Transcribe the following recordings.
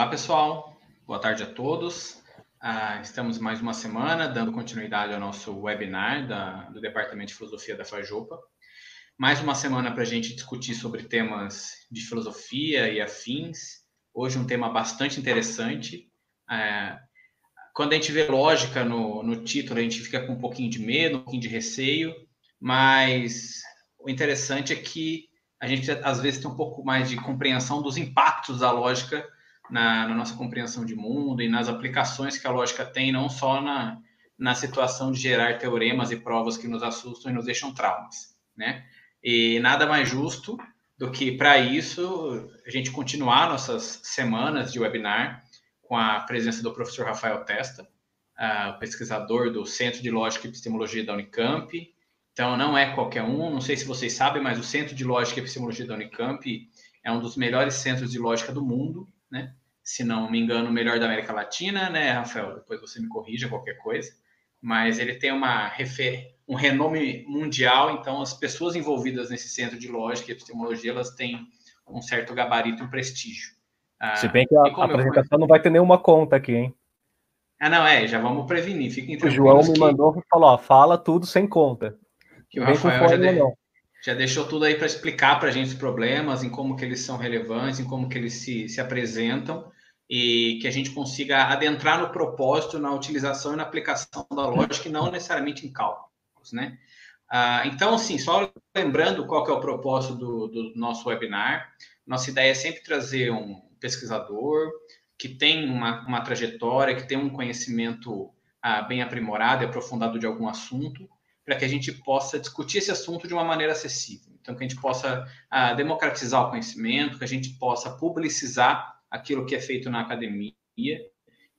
Olá, pessoal. Boa tarde a todos. Ah, estamos mais uma semana dando continuidade ao nosso webinar da, do Departamento de Filosofia da Fajopa. Mais uma semana para a gente discutir sobre temas de filosofia e afins. Hoje um tema bastante interessante. Ah, quando a gente vê lógica no, no título, a gente fica com um pouquinho de medo, um pouquinho de receio, mas o interessante é que a gente às vezes tem um pouco mais de compreensão dos impactos da lógica na, na, nossa compreensão de mundo e nas aplicações que a lógica tem, não só na, na situação de gerar teoremas e provas que nos assustam e nos deixam traumas, né? E nada mais justo do que, para isso, a gente continuar nossas semanas de webinar com a presença do professor Rafael Testa, uh, pesquisador do Centro de Lógica e Epistemologia da Unicamp. Então, não é qualquer um, não sei se vocês sabem, mas o Centro de Lógica e Epistemologia da Unicamp é um dos melhores centros de lógica do mundo, né? Se não me engano, o melhor da América Latina, né, Rafael? Depois você me corrija qualquer coisa. Mas ele tem uma refer... um renome mundial, então as pessoas envolvidas nesse centro de lógica e epistemologia, elas têm um certo gabarito e um prestígio. Ah, se bem que a, a apresentação não vai ter nenhuma conta aqui, hein? Ah, não, é, já vamos prevenir, fiquem O João me que... mandou e falou, ó, fala tudo sem conta. Que o Rafael já, de... já, deixou tudo aí para explicar para a gente os problemas, em como que eles são relevantes, em como que eles se, se apresentam e que a gente consiga adentrar no propósito, na utilização e na aplicação da lógica e não necessariamente em cálculos, né? Ah, então, assim, só lembrando qual que é o propósito do, do, nosso webinar, nossa ideia é sempre trazer um pesquisador que tem uma, uma trajetória, que tem um conhecimento ah, bem aprimorado e aprofundado de algum assunto, para que a gente possa discutir esse assunto de uma maneira acessível. Então, que a gente possa ah, democratizar o conhecimento, que a gente possa publicizar aquilo que é feito na academia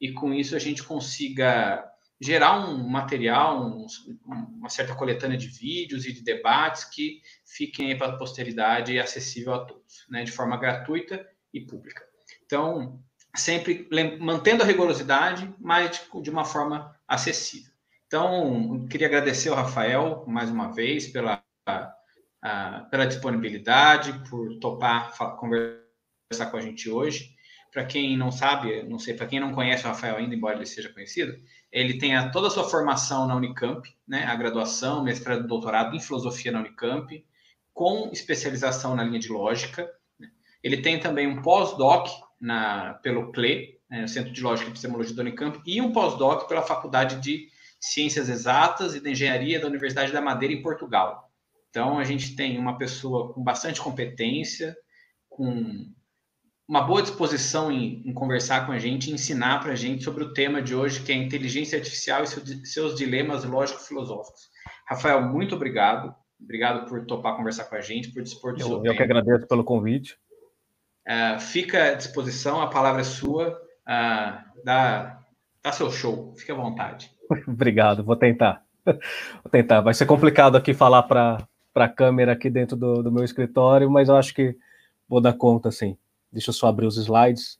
e com isso a gente consiga gerar um material, um, uma certa coletânea de vídeos e de debates que fiquem para a posteridade e acessível a todos, né, de forma gratuita e pública. Então, sempre mantendo a rigorosidade, mas de, uma forma acessível. Então, queria agradecer ao Rafael mais uma vez pela, a, a, pela disponibilidade, por topar conversar com a gente hoje para quem não sabe, não sei, para quem não conhece o Rafael ainda, embora ele seja conhecido, ele tem a, toda a sua formação na Unicamp, né, a graduação, mestrado e doutorado em filosofia na Unicamp, com especialização na linha de lógica. Né. Ele tem também um pós-doc pelo CLE, né, Centro de Lógica e Epistemologia da Unicamp, e um pós-doc pela Faculdade de Ciências Exatas e de Engenharia da Universidade da Madeira, em Portugal. Então, a gente tem uma pessoa com bastante competência, com uma boa disposição em, em conversar com a gente ensinar para a gente sobre o tema de hoje, que é inteligência artificial e seu, seus dilemas lógico-filosóficos. Rafael, muito obrigado. Obrigado por topar conversar com a gente, por dispor do eu, seu eu tempo. Eu que agradeço pelo convite. Uh, fica à disposição, a palavra é sua. Uh, dá, dá seu show, fique à vontade. Obrigado, vou tentar. Vou tentar. Vai ser complicado aqui falar para a câmera aqui dentro do, do meu escritório, mas eu acho que vou dar conta, sim. Deixa eu só abrir os slides.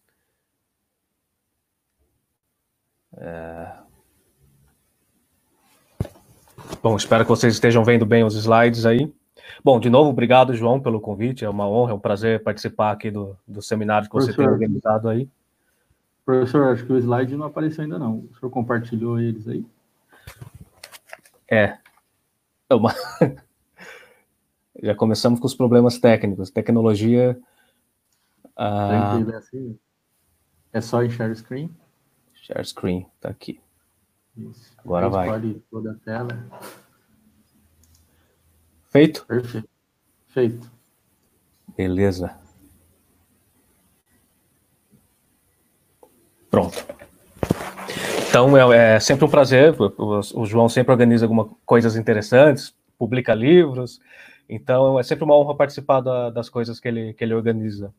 É... Bom, espero que vocês estejam vendo bem os slides aí. Bom, de novo, obrigado, João, pelo convite. É uma honra, é um prazer participar aqui do, do seminário que você Professor, tem organizado aí. Professor, acho que o slide não apareceu ainda não. O senhor compartilhou eles aí? É. é uma... Já começamos com os problemas técnicos. Tecnologia ah, assim? É só em share screen? Share screen, tá aqui. Isso. Agora vai. Escolhe toda a tela. Feito? Perfeito. Feito. Beleza. Pronto. Então é, é, sempre um prazer. O, o, João sempre organiza algumas coisas interessantes, publica livros. Então é sempre uma honra participar da, das coisas que ele, que ele organiza.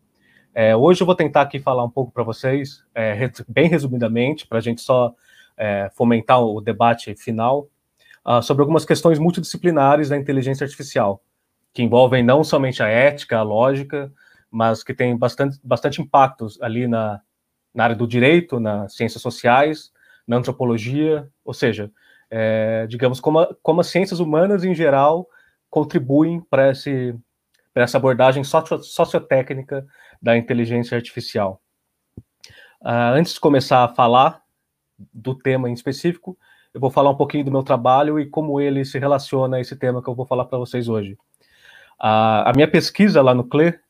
É, hoje eu vou tentar aqui falar um pouco para vocês, é, bem resumidamente, para a gente só é, fomentar o debate final, uh, sobre algumas questões multidisciplinares da inteligência artificial, que envolvem não somente a ética, a lógica, mas que tem bastante, bastante impactos ali na, na área do direito, nas ciências sociais, na antropologia, ou seja, é, digamos, como, a, como as ciências humanas em geral contribuem para essa abordagem socio, sociotécnica da inteligência artificial. Uh, antes de começar a falar do tema em específico, eu vou falar um pouquinho do meu trabalho e como ele se relaciona a esse tema que eu vou falar para vocês hoje. Uh, a minha pesquisa lá no CLE está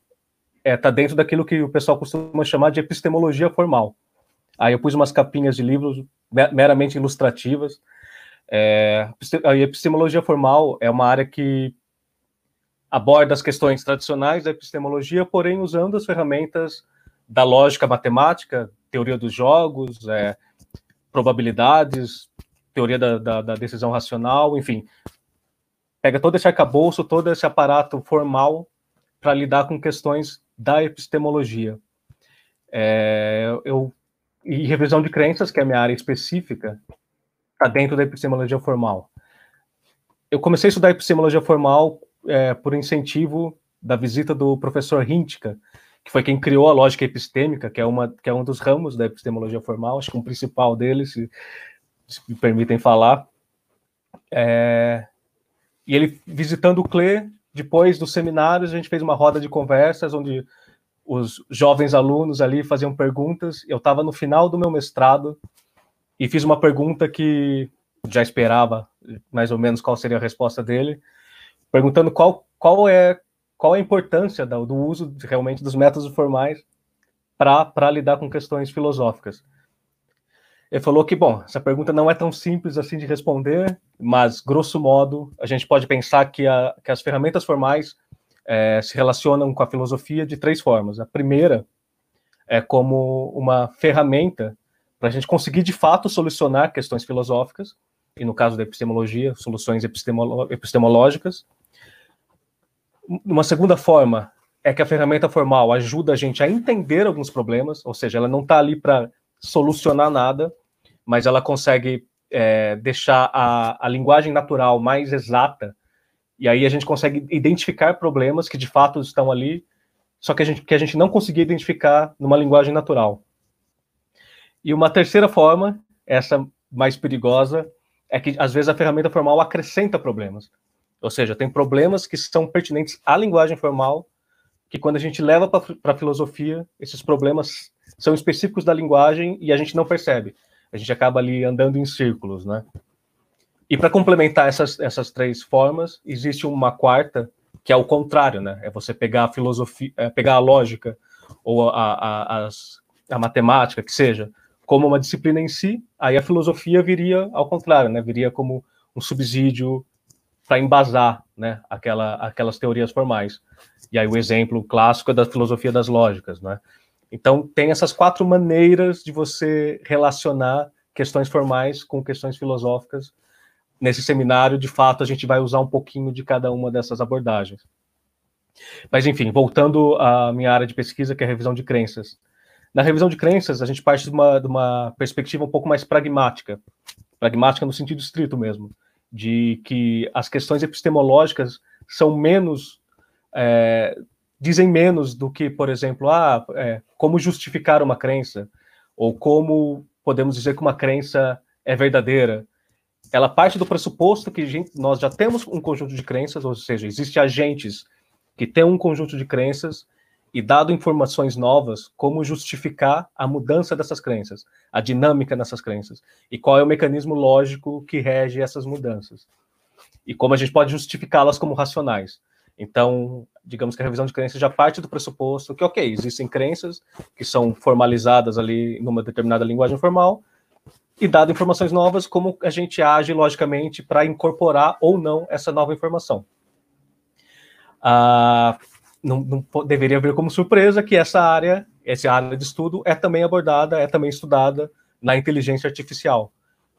é, tá dentro daquilo que o pessoal costuma chamar de epistemologia formal. Aí eu pus umas capinhas de livros meramente ilustrativas. É, a epistemologia formal é uma área que aborda as questões tradicionais da epistemologia, porém usando as ferramentas da lógica matemática, teoria dos jogos, é, probabilidades, teoria da, da, da, decisão racional, enfim. Pega todo esse arcabouço, todo esse aparato formal para lidar com questões da epistemologia. É, eu e revisão de crenças, que é a minha área específica, está dentro da epistemologia formal. Eu comecei a estudar epistemologia formal é, por incentivo da visita do professor Hintka, que foi quem criou a lógica epistêmica, que é, uma, que é um dos ramos da epistemologia formal, acho que o principal dele, se, se me permitem falar. É, e ele, visitando o CLE, depois dos seminários, a gente fez uma roda de conversas, onde os jovens alunos ali faziam perguntas. Eu estava no final do meu mestrado e fiz uma pergunta que já esperava mais ou menos qual seria a resposta dele, perguntando qual, qual é qual é a importância do, do uso realmente dos métodos formais para lidar com questões filosóficas. Ele falou que, bom, essa pergunta não é tão simples assim de responder, mas, grosso modo, a gente pode pensar que, a, que as ferramentas formais é, se relacionam com a filosofia de três formas. A primeira é como uma ferramenta para a gente conseguir de fato solucionar questões filosóficas, e no caso da epistemologia, soluções epistemolo epistemológicas. Uma segunda forma é que a ferramenta formal ajuda a gente a entender alguns problemas, ou seja, ela não está ali para solucionar nada, mas ela consegue é, deixar a, a linguagem natural mais exata e aí a gente consegue identificar problemas que de fato estão ali, só que a gente, que a gente não conseguia identificar numa linguagem natural. E uma terceira forma, essa mais perigosa, é que às vezes a ferramenta formal acrescenta problemas. Ou seja, tem problemas que são pertinentes à linguagem formal, que quando a gente leva para a filosofia, esses problemas são específicos da linguagem e a gente não percebe. A gente acaba ali andando em círculos, né? E para complementar essas, essas três formas, existe uma quarta, que é o contrário, né? É você pegar a filosofia, é pegar a lógica ou a, a, as, a matemática, que seja, como uma disciplina em si, aí a filosofia viria ao contrário, né? Viria como um subsídio para embasar, né? Aquela, aquelas teorias formais. E aí o exemplo clássico é da filosofia das lógicas, né? Então tem essas quatro maneiras de você relacionar questões formais com questões filosóficas nesse seminário, de fato, a gente vai usar um pouquinho de cada uma dessas abordagens. Mas, enfim, voltando à minha área de pesquisa, que é a revisão de crenças. Na revisão de crenças, a gente parte de uma, de uma perspectiva um pouco mais pragmática, pragmática no sentido estrito mesmo, de que as questões epistemológicas são menos, é, dizem menos do que, por exemplo, ah, é, como justificar uma crença, ou como podemos dizer que uma crença é verdadeira, ela parte do pressuposto que gente, nós já temos um conjunto de crenças, ou seja, existem agentes que têm um conjunto de crenças e dado informações novas, como justificar a mudança dessas crenças, a dinâmica nessas crenças e qual é o mecanismo lógico que rege essas mudanças e como a gente pode justificá-las como racionais. Então, digamos que a revisão de crenças já parte do pressuposto que, ok, existem crenças que são formalizadas ali numa determinada linguagem formal, e dado informações novas, como a gente age logicamente para incorporar ou não essa nova informação. Ah, não, não, deveria ver como surpresa que essa área, essa área de estudo é também abordada, é também estudada na inteligência artificial,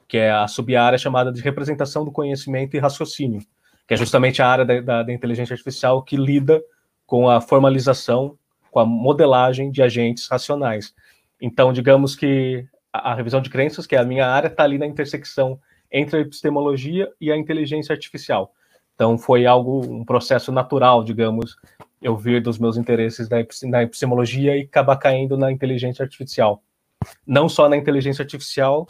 que é a sub-área chamada de representação do conhecimento e raciocínio, que é justamente a área da, da, da inteligência artificial que lida com a formalização, com a modelagem de agentes racionais. Então, digamos que a, a revisão de crenças, que é a minha área, está ali na intersecção entre a epistemologia e a inteligência artificial. Então, foi algo, um processo natural, digamos, eu vir dos meus interesses na epistemologia e acabar caindo na inteligência artificial. Não só na inteligência artificial,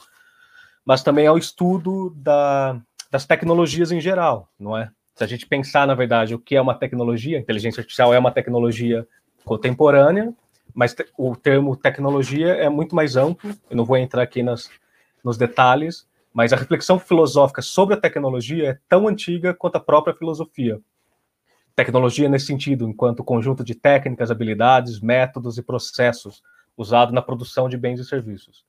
mas também ao estudo da, das tecnologias em geral, não é? Se a gente pensar, na verdade, o que é uma tecnologia, inteligência artificial é uma tecnologia contemporânea, mas o termo tecnologia é muito mais amplo, eu não vou entrar aqui nas, nos detalhes, mas a reflexão filosófica sobre a tecnologia é tão antiga quanto a própria filosofia. Tecnologia nesse sentido, enquanto conjunto de técnicas, habilidades, métodos e processos usado na produção de bens e serviços.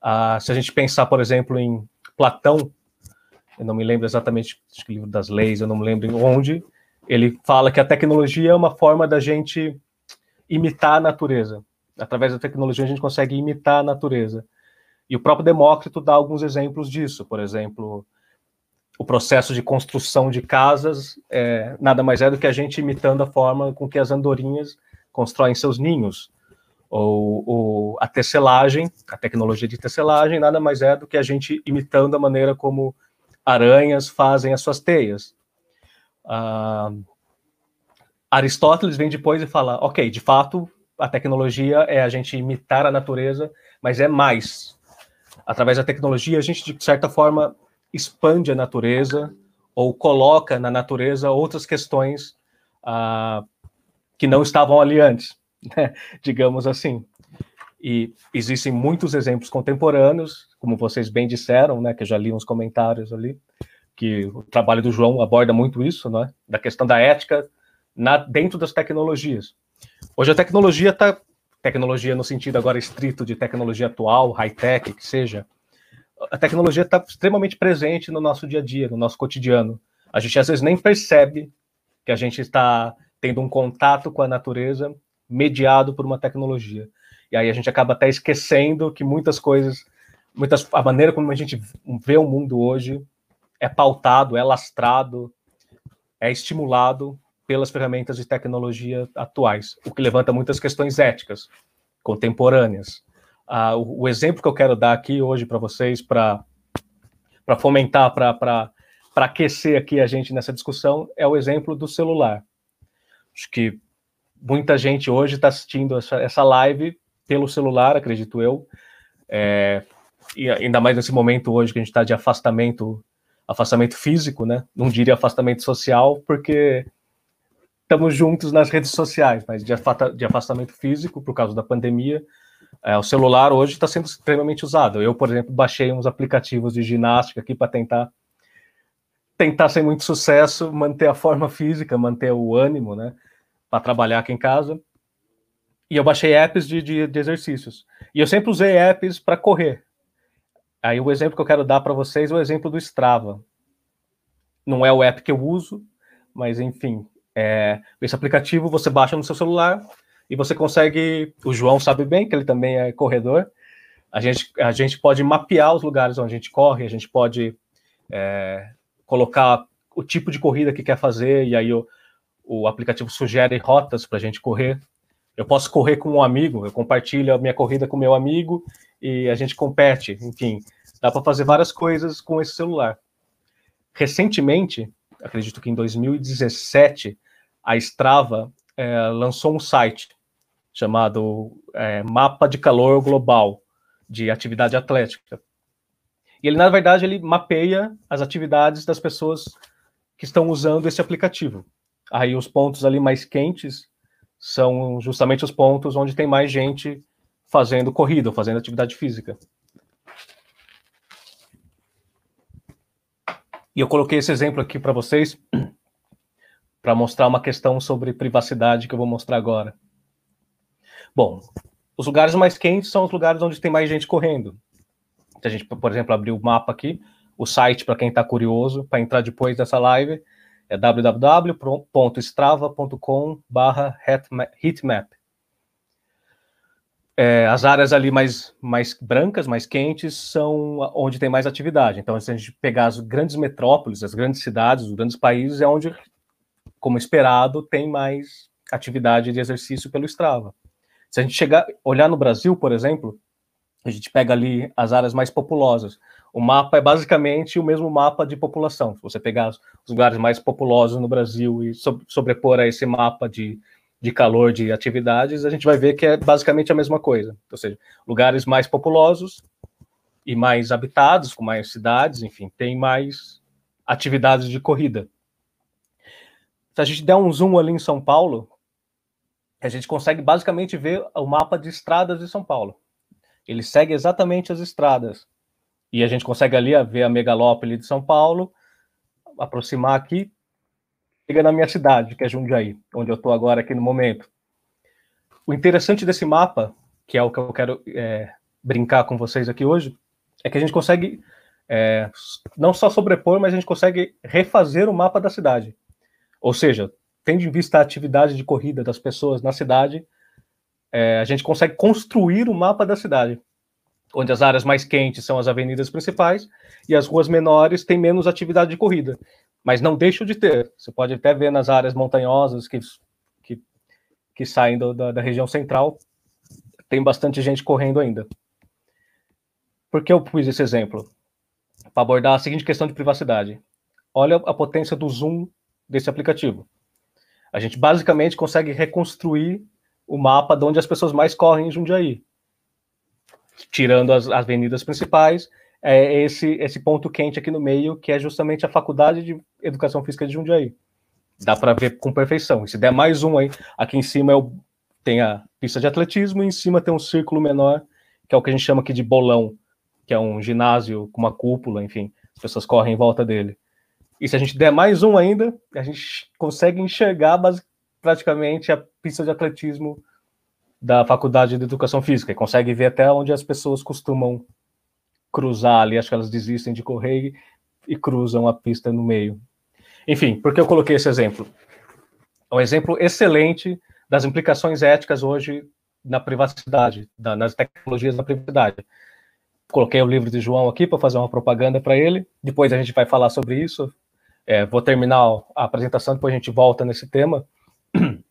Ah, se a gente pensar, por exemplo, em Platão, eu não me lembro exatamente do livro das leis, eu não me lembro onde, ele fala que a tecnologia é uma forma da gente imitar a natureza. Através da tecnologia a gente consegue imitar a natureza. E o próprio Demócrito dá alguns exemplos disso. Por exemplo, o processo de construção de casas é, nada mais é do que a gente imitando a forma com que as andorinhas constroem seus ninhos. Ou, ou, a tecelagem, a tecnologia de tecelagem, nada mais é do que a gente imitando a maneira como aranhas fazem as suas teias. Ah, Aristóteles vem depois e fala: ok, de fato, a tecnologia é a gente imitar a natureza, mas é mais através da tecnologia, a gente, de certa forma, expande a natureza ou coloca na natureza outras questões ah, que não estavam ali antes, né? digamos assim. E existem muitos exemplos contemporâneos, como vocês bem disseram, né, que eu já li uns comentários ali, que o trabalho do João aborda muito isso, né, da questão da ética na, dentro das tecnologias. Hoje a tecnologia está tecnologia no sentido agora estrito de tecnologia atual, high-tech, que seja, a tecnologia está extremamente presente no nosso dia a dia, no nosso cotidiano. A gente às vezes nem percebe que a gente está tendo um contato com a natureza mediado por uma tecnologia. E aí a gente acaba até esquecendo que muitas coisas, muitas, a maneira como a gente vê o mundo hoje é pautado, é lastrado, é estimulado pelas ferramentas de tecnologia atuais, o que levanta muitas questões éticas contemporâneas. Ah, o, o, exemplo que eu quero dar aqui hoje para vocês, para fomentar, para aquecer aqui a gente nessa discussão, é o exemplo do celular. Acho que muita gente hoje está assistindo essa, essa live pelo celular, acredito eu, é, e ainda mais nesse momento hoje que a gente está de afastamento, afastamento físico, né? Não diria afastamento social, porque estamos juntos nas redes sociais, mas de, de afastamento físico por causa da pandemia. É, o celular hoje está sendo extremamente usado. Eu, por exemplo, baixei uns aplicativos de ginástica aqui para tentar tentar sem muito sucesso, manter a forma física, manter o ânimo, né, para trabalhar aqui em casa. E eu baixei apps de, de, de exercícios. E eu sempre usei apps para correr. Aí o exemplo que eu quero dar para vocês é o exemplo do Strava. Não é o app que eu uso, mas enfim, é, esse aplicativo você baixa no seu celular e você consegue. O João sabe bem que ele também é corredor. A gente, a gente pode mapear os lugares onde a gente corre, a gente pode é, colocar o tipo de corrida que quer fazer, e aí o, o aplicativo sugere rotas para a gente correr. Eu posso correr com um amigo, eu compartilho a minha corrida com meu amigo e a gente compete. Enfim, dá para fazer várias coisas com esse celular. Recentemente, acredito que em 2017, a Strava é, lançou um site chamado é, Mapa de Calor Global de Atividade Atlética. E ele, na verdade, ele mapeia as atividades das pessoas que estão usando esse aplicativo. Aí os pontos ali mais quentes são justamente os pontos onde tem mais gente fazendo corrida, fazendo atividade física. E eu coloquei esse exemplo aqui para vocês para mostrar uma questão sobre privacidade que eu vou mostrar agora. Bom, os lugares mais quentes são os lugares onde tem mais gente correndo. Se a gente, por exemplo, abrir o mapa aqui, o site, para quem está curioso, para entrar depois dessa live, é www.strava.com/heatmap. é, as áreas ali mais, mais brancas, mais quentes, são onde tem mais atividade. Então, se a gente pegar as grandes metrópoles, as grandes cidades, os grandes países, é onde, como esperado, tem mais atividade de exercício pelo Strava. Se a gente chegar, olhar no Brasil, por exemplo, a gente pega ali as áreas mais populosas. O mapa é basicamente o mesmo mapa de população. Se você pegar os lugares mais populosos no Brasil e sobrepor a esse mapa de, de calor de atividades, a gente vai ver que é basicamente a mesma coisa. Ou seja, lugares mais populosos e mais habitados, com mais cidades, enfim, tem mais atividades de corrida. Se a gente der um zoom ali em São Paulo, a gente consegue basicamente ver o mapa de estradas de São Paulo. Ele segue exatamente as estradas. E a gente consegue ali ver a megalópole de São Paulo, aproximar aqui, chega na minha cidade, que é Jundiaí, onde eu estou agora aqui no momento. O interessante desse mapa, que é o que eu quero é, brincar com vocês aqui hoje, é que a gente consegue é, não só sobrepor, mas a gente consegue refazer o mapa da cidade. Ou seja, tendo em vista a atividade de corrida das pessoas na cidade, é, a gente consegue construir o mapa da cidade, onde as áreas mais quentes são as avenidas principais e as ruas menores têm menos atividade de corrida, mas não deixam de ter. Você pode até ver nas áreas montanhosas que, que, que saem do, da, da região central, tem bastante gente correndo ainda. Por que eu pus esse exemplo? Para abordar a seguinte questão de privacidade. Olha a potência do zoom desse aplicativo. A gente basicamente consegue reconstruir o mapa de onde as pessoas mais correm em Jundiaí. Tirando as, as avenidas principais, é esse, esse ponto quente aqui no meio, que é justamente a Faculdade de Educação Física de Jundiaí. Dá para ver com perfeição. E se der mais um aí, aqui em cima é o, tem a pista de atletismo, e em cima tem um círculo menor, que é o que a gente chama aqui de bolão, que é um ginásio com uma cúpula, enfim, as pessoas correm em volta dele. E se a gente der mais um ainda, a gente consegue enxergar praticamente a pista de atletismo da Faculdade de Educação Física. E consegue ver até onde as pessoas costumam cruzar ali. Acho que elas desistem de correr e, cruzam a pista no meio. Enfim, por que eu coloquei esse exemplo? É um exemplo excelente das implicações éticas hoje na privacidade, da, nas tecnologias da privacidade. Coloquei o livro de João aqui para fazer uma propaganda para ele. Depois a gente vai falar sobre isso. É, vou terminar a apresentação, depois a gente volta nesse tema.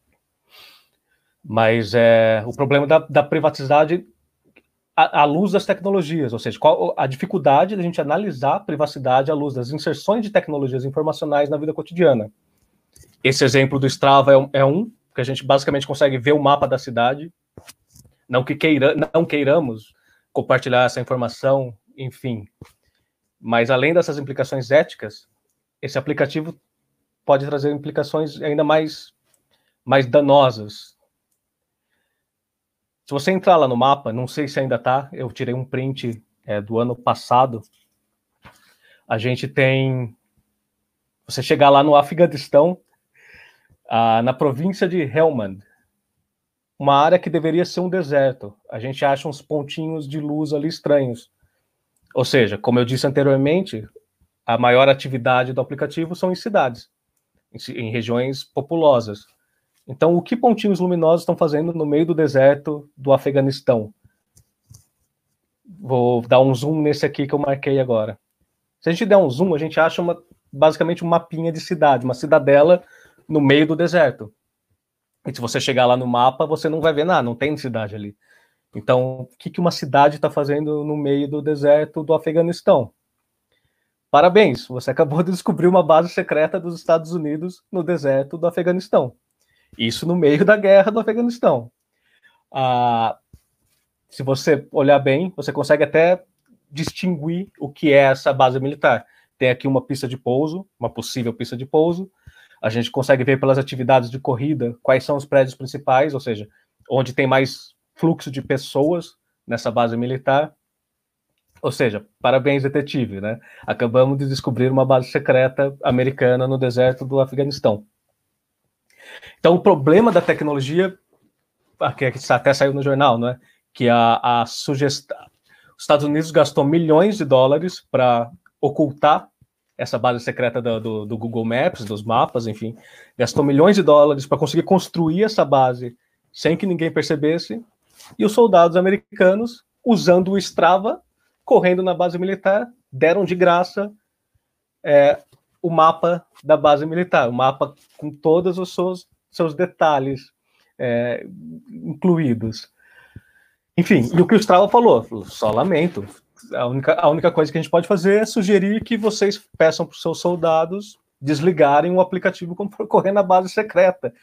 Mas é, o problema da, da privacidade à, à, luz das tecnologias, ou seja, qual a dificuldade da gente analisar a privacidade à luz das inserções de tecnologias informacionais na vida cotidiana. Esse exemplo do Strava é um, é um que a gente basicamente consegue ver o mapa da cidade, não que queira, não queiramos compartilhar essa informação, enfim. Mas além dessas implicações éticas, esse aplicativo pode trazer implicações ainda mais, mais danosas. Se você entrar lá no mapa, não sei se ainda está, eu tirei um print é, do ano passado. A gente tem. Você chegar lá no Afeganistão, ah, na província de Helmand, uma área que deveria ser um deserto. A gente acha uns pontinhos de luz ali estranhos. Ou seja, como eu disse anteriormente, a maior atividade do aplicativo são em cidades, em, em regiões populosas. Então, o que pontinhos luminosos estão fazendo no meio do deserto do Afeganistão? Vou dar um zoom nesse aqui que eu marquei agora. Se a gente der um zoom, a gente acha uma, basicamente um mapinha de cidade, uma cidadela no meio do deserto. E se você chegar lá no mapa, você não vai ver nada, não tem cidade ali. Então, o que, que uma cidade está fazendo no meio do deserto do Afeganistão? Parabéns, você acabou de descobrir uma base secreta dos Estados Unidos no deserto do Afeganistão. Isso no meio da guerra do Afeganistão. Ah, se você olhar bem, você consegue até distinguir o que é essa base militar. Tem aqui uma pista de pouso, uma possível pista de pouso. A gente consegue ver pelas atividades de corrida quais são os prédios principais, ou seja, onde tem mais fluxo de pessoas nessa base militar. Ou seja, parabéns, detetive, né? Acabamos de descobrir uma base secreta americana no deserto do Afeganistão. Então, o problema da tecnologia, que até saiu no jornal, né? Que a, a sugestão. Os Estados Unidos gastou milhões de dólares para ocultar essa base secreta do, do, do, Google Maps, dos mapas, enfim, gastou milhões de dólares para conseguir construir essa base sem que ninguém percebesse, E os soldados americanos, usando o Strava, correndo na base militar, deram de graça é, o mapa da base militar, o mapa com todos os seus, seus detalhes é, incluídos. Enfim, e o que o Strava falou, só lamento. A única, a única coisa que a gente pode fazer é sugerir que vocês peçam para os seus soldados desligarem o aplicativo quando for correr na base secreta.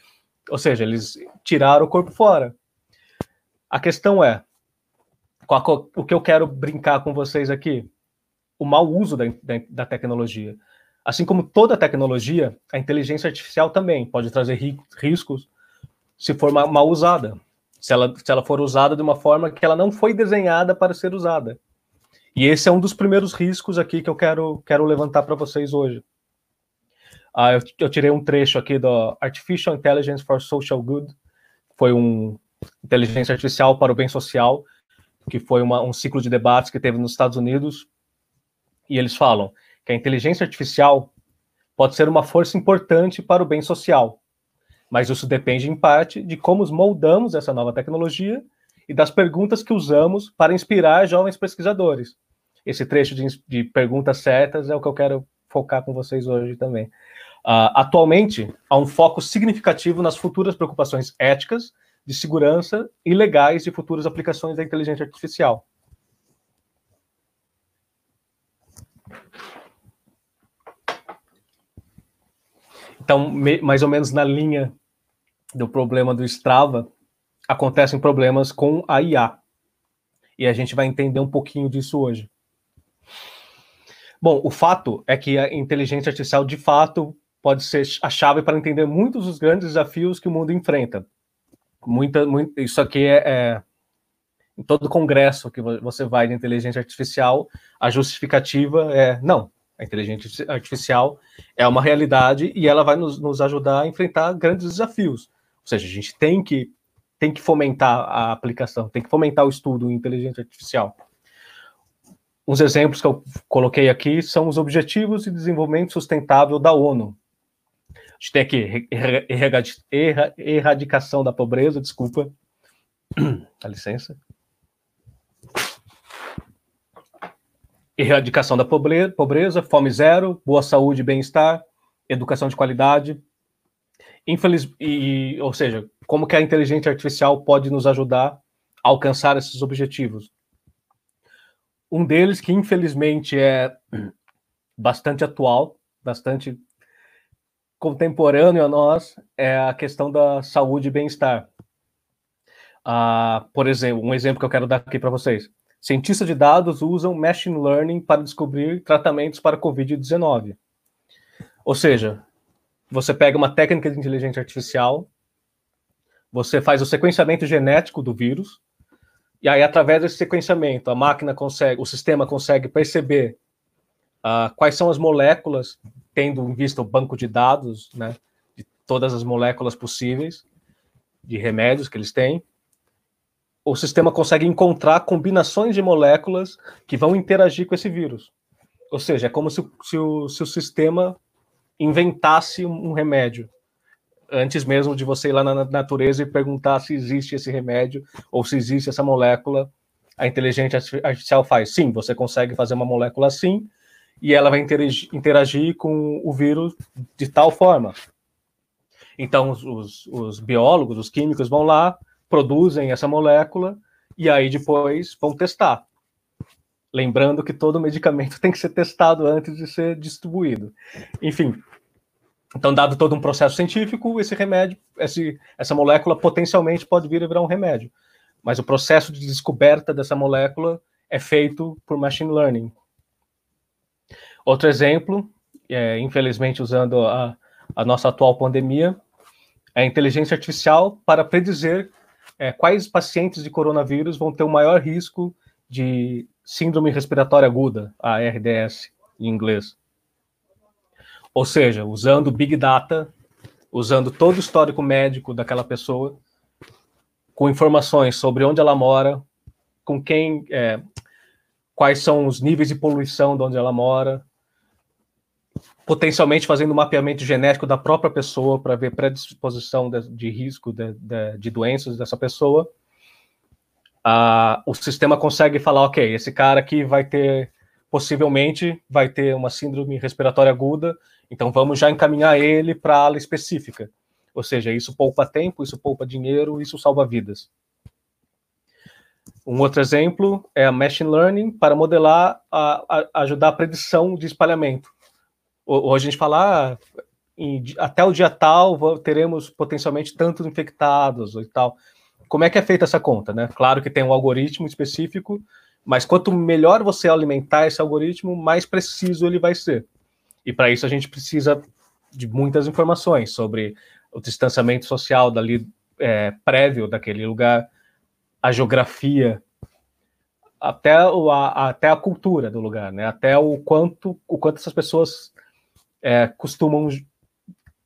Ou seja, eles tiraram o corpo fora. A questão é, o que eu quero brincar com vocês aqui, o mau uso da, da, da tecnologia. Assim como toda tecnologia, a inteligência artificial também pode trazer riscos se for mal usada. Se ela, se ela for usada de uma forma que ela não foi desenhada para ser usada. E esse é um dos primeiros riscos aqui que eu quero, quero levantar para vocês hoje. Ah, eu, eu, tirei um trecho aqui do Artificial Intelligence for Social Good, foi um inteligência artificial para o bem social, que foi uma, um ciclo de debates que teve nos Estados Unidos, e eles falam que a inteligência artificial pode ser uma força importante para o bem social, mas isso depende em parte de como moldamos essa nova tecnologia e das perguntas que usamos para inspirar jovens pesquisadores. Esse trecho de, de perguntas certas é o que eu quero focar com vocês hoje também. Uh, atualmente, há um foco significativo nas futuras preocupações éticas, de segurança e legais de futuras aplicações da inteligência artificial. Então, mais ou menos na linha do problema do Strava, acontecem problemas com a IA. E a gente vai entender um pouquinho disso hoje. Bom, o fato é que a inteligência artificial, de fato, pode ser a chave para entender muitos dos grandes desafios que o mundo enfrenta. Muita, isso aqui é, é em todo congresso que você vai de inteligência artificial, a justificativa é não, a inteligência artificial é uma realidade e ela vai nos, nos ajudar a enfrentar grandes desafios. Ou seja, a gente tem que tem que fomentar a aplicação, tem que fomentar o estudo em inteligência artificial. Uns exemplos que eu coloquei aqui são os Objetivos de Desenvolvimento Sustentável da ONU, a gente tem aqui erradicação da pobreza, desculpa. Dá licença. Erradicação da pobreza, fome zero, boa saúde e bem-estar, educação de qualidade. Infeliz, e, ou seja, como que a inteligência artificial pode nos ajudar a alcançar esses objetivos? Um deles que infelizmente é bastante atual, bastante contemporâneo a nós é a questão da saúde e bem-estar. Ah, por exemplo, um exemplo que eu quero dar aqui para vocês. Cientistas de dados usam machine learning para descobrir tratamentos para COVID-19. Ou seja, você pega uma técnica de inteligência artificial, você faz o sequenciamento genético do vírus, e aí, através desse sequenciamento, a máquina consegue, o sistema consegue perceber uh, quais são as moléculas tendo em vista o banco de dados, né, de todas as moléculas possíveis de remédios que eles têm, o sistema consegue encontrar combinações de moléculas que vão interagir com esse vírus. Ou seja, é como se, se, o, se o sistema inventasse um remédio antes mesmo de você ir lá na natureza e perguntar se existe esse remédio ou se existe essa molécula, a inteligência artificial faz. Sim, você consegue fazer uma molécula assim, e ela vai interagir, interagir com o vírus de tal forma. Então, os, os, biólogos, os químicos vão lá, produzem essa molécula e aí depois vão testar. Lembrando que todo medicamento tem que ser testado antes de ser distribuído. Enfim, então, dado todo um processo científico, esse remédio, esse, essa molécula potencialmente pode vir a virar um remédio. Mas o processo de descoberta dessa molécula é feito por machine learning, Outro exemplo, é, infelizmente usando a, a, nossa atual pandemia, é a inteligência artificial para predizer é, quais pacientes de coronavírus vão ter o maior risco de síndrome respiratória aguda, a RDS em inglês. Ou seja, usando Big Data, usando todo o histórico médico daquela pessoa, com informações sobre onde ela mora, com quem, é, quais são os níveis de poluição de onde ela mora, potencialmente fazendo um mapeamento genético da própria pessoa para ver predisposição de, de risco de, de, de, doenças dessa pessoa. uh, o sistema consegue falar, ok, esse cara aqui vai ter, possivelmente, vai ter uma síndrome respiratória aguda, então vamos já encaminhar ele para a ala específica. Ou seja, isso poupa tempo, isso poupa dinheiro, isso salva vidas. Um outro exemplo é a Machine Learning para modelar, a, a ajudar a predição de espalhamento. Hoje a gente fala, ah, em, até o dia tal teremos potencialmente tantos infectados e tal. Como é que é feita essa conta, né? Claro que tem um algoritmo específico, mas quanto melhor você alimentar esse algoritmo, mais preciso ele vai ser. E para isso a gente precisa de muitas informações sobre o distanciamento social dali é, prévio daquele lugar, a geografia, até, o, a, até a cultura do lugar, né? Até o quanto, o quanto essas pessoas é, costumam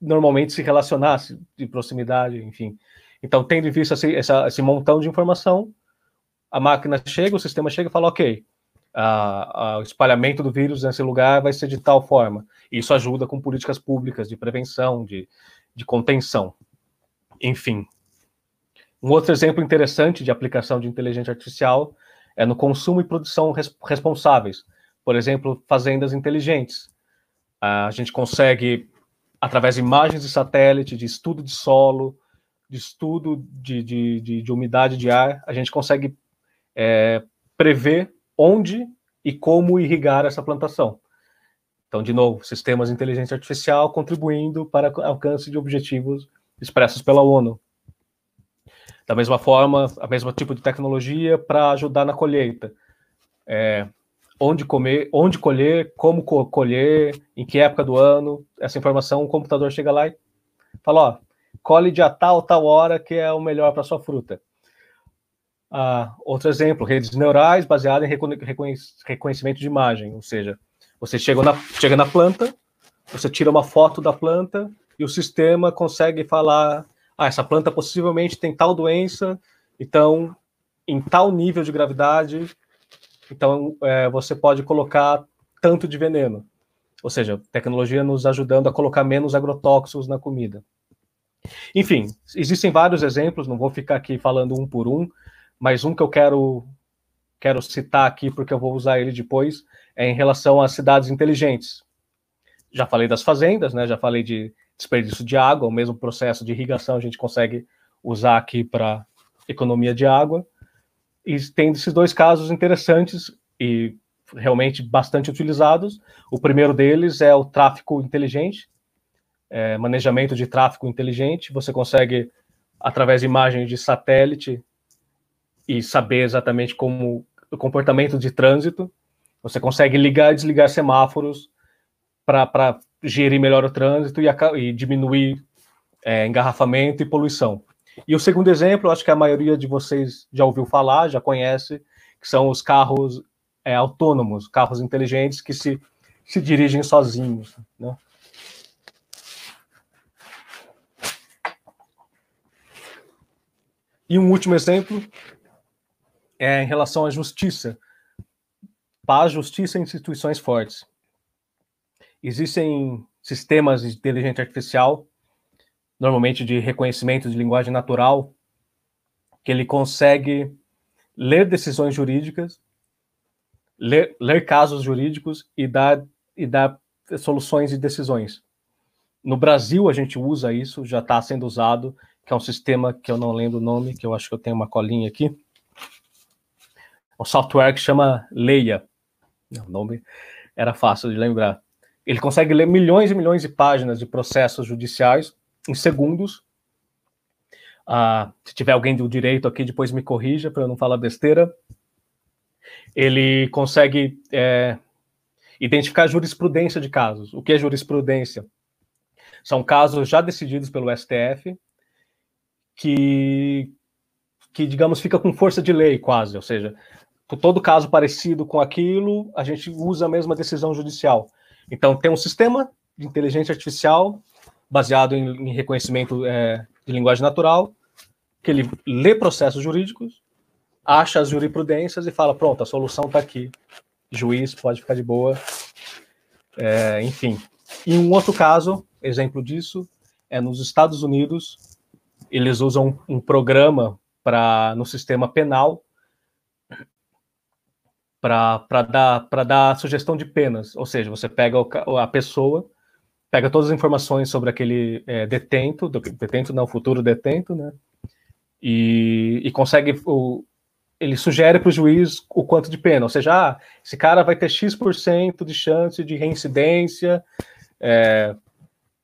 normalmente se relacionar de proximidade, enfim. Então, tendo em vista esse, essa, esse montão de informação, a máquina chega, o sistema chega e fala, ok, a, a, o espalhamento do vírus nesse lugar vai ser de tal forma. Isso ajuda com políticas públicas de prevenção, de, de contenção. Enfim. Um outro exemplo interessante de aplicação de inteligência artificial é no consumo e produção res, responsáveis. Por exemplo, fazendas inteligentes. A gente consegue, através de imagens de satélite, de estudo de solo, de estudo de, de, de, de umidade de ar, a gente consegue é, prever onde e como irrigar essa plantação. Então, de novo, sistemas de inteligência artificial contribuindo para alcance de objetivos expressos pela ONU. Da mesma forma, a mesma tipo de tecnologia para ajudar na colheita. É, onde comer, onde colher, como colher, em que época do ano, essa informação, o computador chega lá e fala, ó, colhe de a tal, tal hora que é o melhor para sua fruta. Ah, outro exemplo, redes neurais baseadas em reconhecimento de imagem, ou seja, você chega na, chega na planta, você tira uma foto da planta e o sistema consegue falar, ah, essa planta possivelmente tem tal doença, então, em tal nível de gravidade, então é, você pode colocar tanto de veneno. Ou seja, tecnologia nos ajudando a colocar menos agrotóxicos na comida. Enfim, existem vários exemplos, não vou ficar aqui falando um por um, mas um que eu quero quero citar aqui porque eu vou usar ele depois é em relação às cidades inteligentes. Já falei das fazendas, né? Já falei de desperdício de água, o mesmo processo de irrigação a gente consegue usar aqui para economia de água. E tem esses dois casos interessantes e realmente bastante utilizados. O primeiro deles é o tráfico inteligente, é, manejamento de tráfego inteligente. Você consegue, através de imagens de satélite, e saber exatamente como o comportamento de trânsito. Você consegue ligar e desligar semáforos para gerir melhor o trânsito e, e diminuir é, engarrafamento e poluição. E o segundo exemplo, acho que a maioria de vocês já ouviu falar, já conhece, que são os carros é, autônomos, carros inteligentes que se, se dirigem sozinhos. Né? E um último exemplo é em relação à justiça. Paz, justiça e instituições fortes. Existem sistemas de inteligência artificial, normalmente de reconhecimento de linguagem natural, que ele consegue ler decisões jurídicas, ler, ler casos jurídicos e dar, e dar soluções e decisões. No Brasil, a gente usa isso, já está sendo usado que é um sistema que eu não lembro o nome, que eu acho que eu tenho uma colinha aqui. Um software que chama Leia. O nome era fácil de lembrar. Ele consegue ler milhões e milhões de páginas de processos judiciais em segundos. Ah, se tiver alguém do direito aqui, depois me corrija para eu não falar besteira. Ele consegue é, identificar jurisprudência de casos. O que é jurisprudência? São casos já decididos pelo STF que, que, digamos, fica com força de lei quase, ou seja, todo caso parecido com aquilo, a gente usa a mesma decisão judicial. Então, tem um sistema de inteligência artificial baseado em, em reconhecimento é, de linguagem natural, que ele lê processos jurídicos, acha as jurisprudências e fala: pronto, a solução está aqui. Juiz pode ficar de boa. É, enfim. E um outro caso, exemplo disso, é nos Estados Unidos, eles usam um programa para no sistema penal para dar, dar sugestão de penas. Ou seja, você pega a pessoa, pega todas as informações sobre aquele é, detento, detento não, futuro detento, né? E, e consegue, o, ele sugere para o juiz o quanto de pena. Ou seja, ah, esse cara vai ter X% de chance de reincidência, é,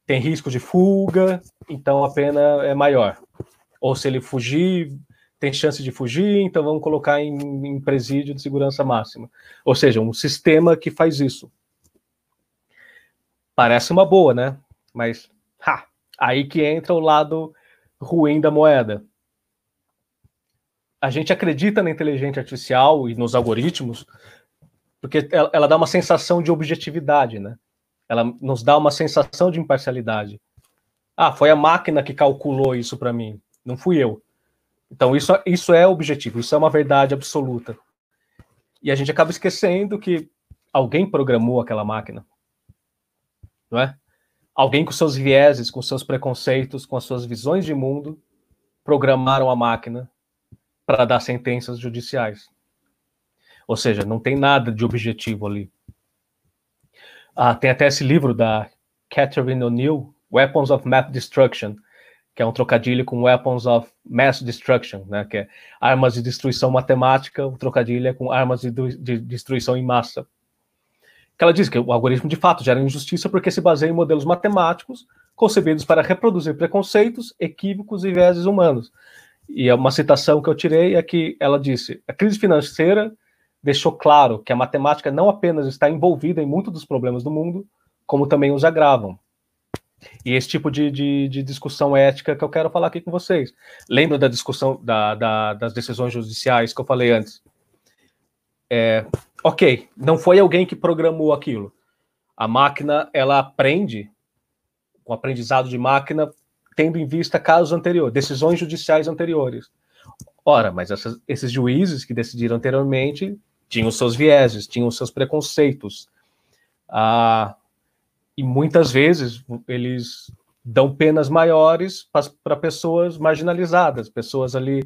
tem risco de fuga, então a pena é maior. Ou se ele fugir, tem chance de fugir, então vamos colocar em, em presídio de segurança máxima. Ou seja, um sistema que faz isso. Parece uma boa, né? Mas ha, aí que entra o lado ruim da moeda. A gente acredita na inteligência artificial e nos algoritmos porque ela, ela dá uma sensação de objetividade, né? Ela nos dá uma sensação de imparcialidade. Ah, foi a máquina que calculou isso para mim, não fui eu. Então, isso, isso é objetivo, isso é uma verdade absoluta. E a gente acaba esquecendo que alguém programou aquela máquina. Não é? Alguém com seus vieses, com seus preconceitos, com as suas visões de mundo, programaram a máquina para dar sentenças judiciais. Ou seja, não tem nada de objetivo ali. Ah, tem até esse livro da Catherine O'Neill, Weapons of Math Destruction, que é um trocadilho com Weapons of Mass Destruction, né, que é armas de destruição matemática, o trocadilho é com armas de destruição em massa. Que ela diz que o algoritmo de fato gera injustiça porque se baseia em modelos matemáticos concebidos para reproduzir preconceitos, equívocos e vieses humanos. E é uma citação que eu tirei é que ela disse: a crise financeira deixou claro que a matemática não apenas está envolvida em muitos dos problemas do mundo, como também os agravam. E esse tipo de, de, de, discussão ética que eu quero falar aqui com vocês. Lembra da discussão da, da, das decisões judiciais que eu falei antes? É, ok, não foi alguém que programou aquilo. A máquina ela aprende, com aprendizado de máquina, tendo em vista casos anteriores, decisões judiciais anteriores. Ora, mas essas, esses juízes que decidiram anteriormente tinham seus vieses, tinham seus preconceitos. Ah, e muitas vezes eles dão penas maiores para pessoas marginalizadas, pessoas ali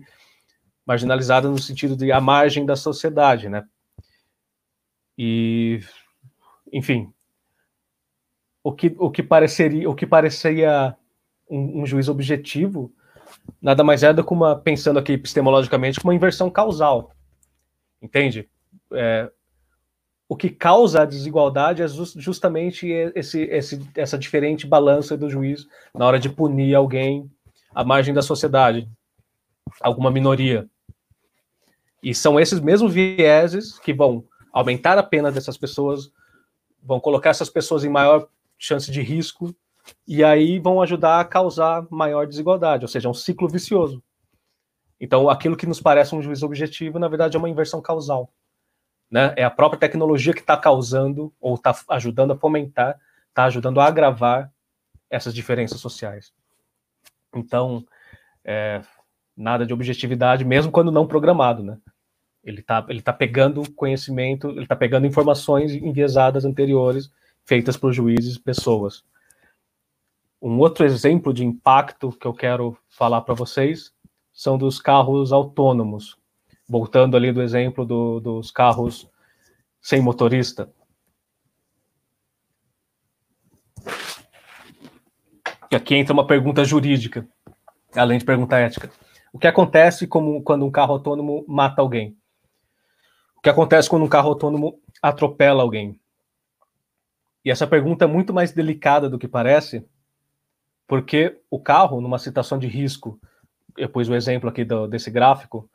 marginalizadas no sentido de à margem da sociedade, né? E, enfim, o que, o que pareceria, o que parecia um, um juiz objetivo, nada mais é do que uma, pensando aqui epistemologicamente, uma inversão causal, entende? É, o que causa a desigualdade é justamente esse, esse, essa diferente balança do juiz na hora de punir alguém à margem da sociedade, alguma minoria. E são esses mesmos vieses que vão aumentar a pena dessas pessoas, vão colocar essas pessoas em maior chance de risco, e aí vão ajudar a causar maior desigualdade, ou seja, é um ciclo vicioso. Então, aquilo que nos parece um juiz objetivo, na verdade, é uma inversão causal né? É a própria tecnologia que está causando ou está ajudando a fomentar, está ajudando a agravar essas diferenças sociais. Então, é, nada de objetividade, mesmo quando não programado, né? Ele está ele tá pegando conhecimento, ele está pegando informações enviesadas anteriores feitas por juízes e pessoas. Um outro exemplo de impacto que eu quero falar para vocês são dos carros autônomos, voltando ali do exemplo do, dos carros sem motorista. E aqui entra uma pergunta jurídica, além de pergunta ética. O que acontece como, quando um carro autônomo mata alguém? O que acontece quando um carro autônomo atropela alguém? E essa pergunta é muito mais delicada do que parece, porque o carro, numa situação de risco, eu pus o exemplo aqui do, desse gráfico,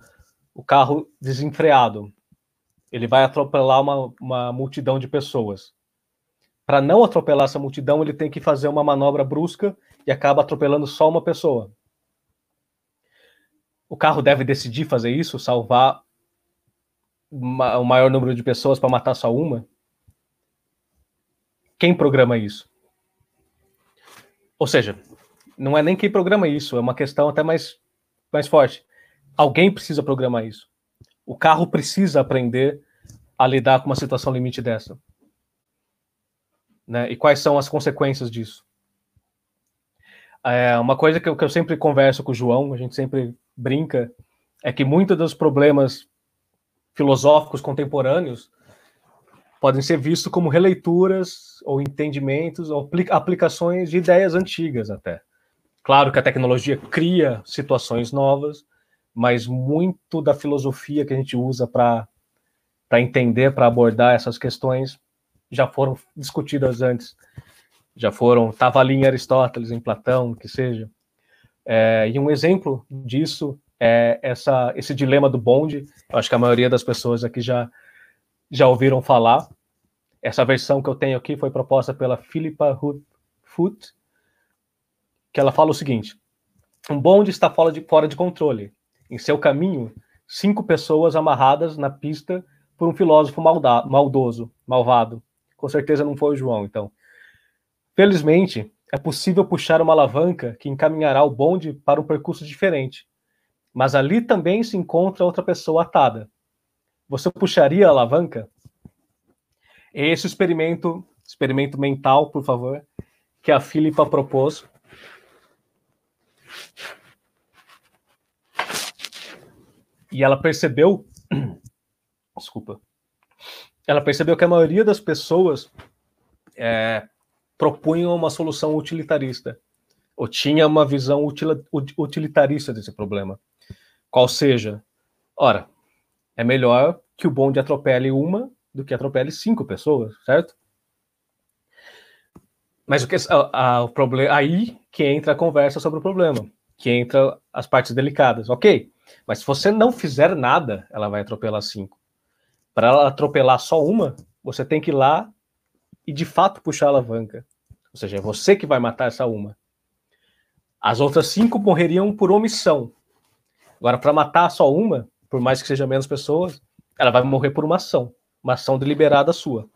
o carro desenfreado, ele vai atropelar uma, uma multidão de pessoas. Para não atropelar essa multidão, ele tem que fazer uma manobra brusca e acaba atropelando só uma pessoa. O carro deve decidir fazer isso, salvar o maior número de pessoas para matar só uma? Quem programa isso? Ou seja, não é nem quem programa isso, é uma questão até mais, mais forte. Alguém precisa programar isso. O carro precisa aprender a lidar com uma situação limite dessa. Né? E quais são as consequências disso? É, uma coisa que eu, que eu sempre converso com o João, a gente sempre brinca, é que muitos dos problemas filosóficos contemporâneos podem ser vistos como releituras ou entendimentos ou aplicações de ideias antigas até. Claro que a tecnologia cria situações novas, mas muito da filosofia que a gente usa para entender, para abordar essas questões, já foram discutidas antes. Já foram, estava ali em Aristóteles, em Platão, que seja. É, e um exemplo disso é essa, esse dilema do bonde. Acho que a maioria das pessoas aqui já, já ouviram falar. Essa versão que eu tenho aqui foi proposta pela Philippa Foot, que ela fala o seguinte: um bonde está fora de, fora de controle. Em seu caminho, cinco pessoas amarradas na pista por um filósofo malda, maldoso, malvado. Com certeza não foi o João, então. Felizmente, é possível puxar uma alavanca que encaminhará o bonde para um percurso diferente. Mas ali também se encontra outra pessoa atada. Você puxaria a alavanca? Esse experimento, experimento mental, por favor, que a Filipa propôs. E ela percebeu, desculpa, ela percebeu que a maioria das pessoas é, propunham uma solução utilitarista, ou tinha uma visão utilitarista desse problema. Qual seja, ora, é melhor que o bonde atropele uma do que atropele cinco pessoas, certo? Mas o que a, a, o problema aí que entra a conversa sobre o problema, que entra as partes delicadas, ok? Mas se você não fizer nada, ela vai atropelar cinco. Para ela atropelar só uma, você tem que ir lá e de fato puxar a alavanca. Ou seja, é você que vai matar essa uma. As outras cinco morreriam por omissão. Agora, para matar só uma, por mais que seja menos pessoas, ela vai morrer por uma ação. Uma ação deliberada sua.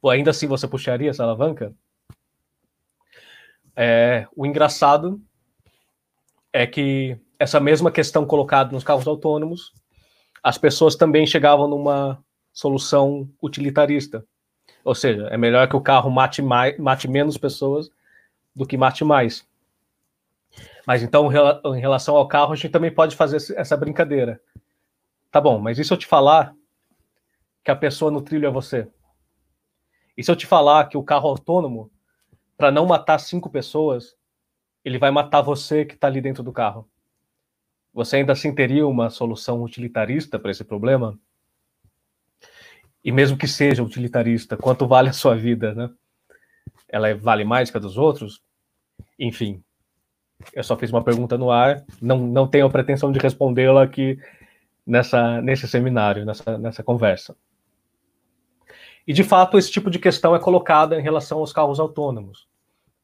Ou ainda assim você puxaria essa alavanca? É, o engraçado é que essa mesma questão colocada nos carros autônomos, as pessoas também chegavam numa solução utilitarista. Ou seja, é melhor que o carro mate, mais, mate menos pessoas do que mate mais. Mas então, em relação ao carro, a gente também pode fazer essa brincadeira. Tá bom, mas e se eu te falar que a pessoa no trilho é você? E se eu te falar que o carro autônomo, para não matar cinco pessoas, ele vai matar você que está ali dentro do carro? Você ainda assim teria uma solução utilitarista para esse problema? e mesmo que seja utilitarista, quanto vale a sua vida, né? Ela vale mais que a dos outros? Enfim, eu só fiz uma pergunta no ar, não, não tenho a pretensão de respondê-la aqui nessa, nesse seminário, nessa, nessa conversa. E, de fato, esse tipo de questão é colocada em relação aos carros autônomos,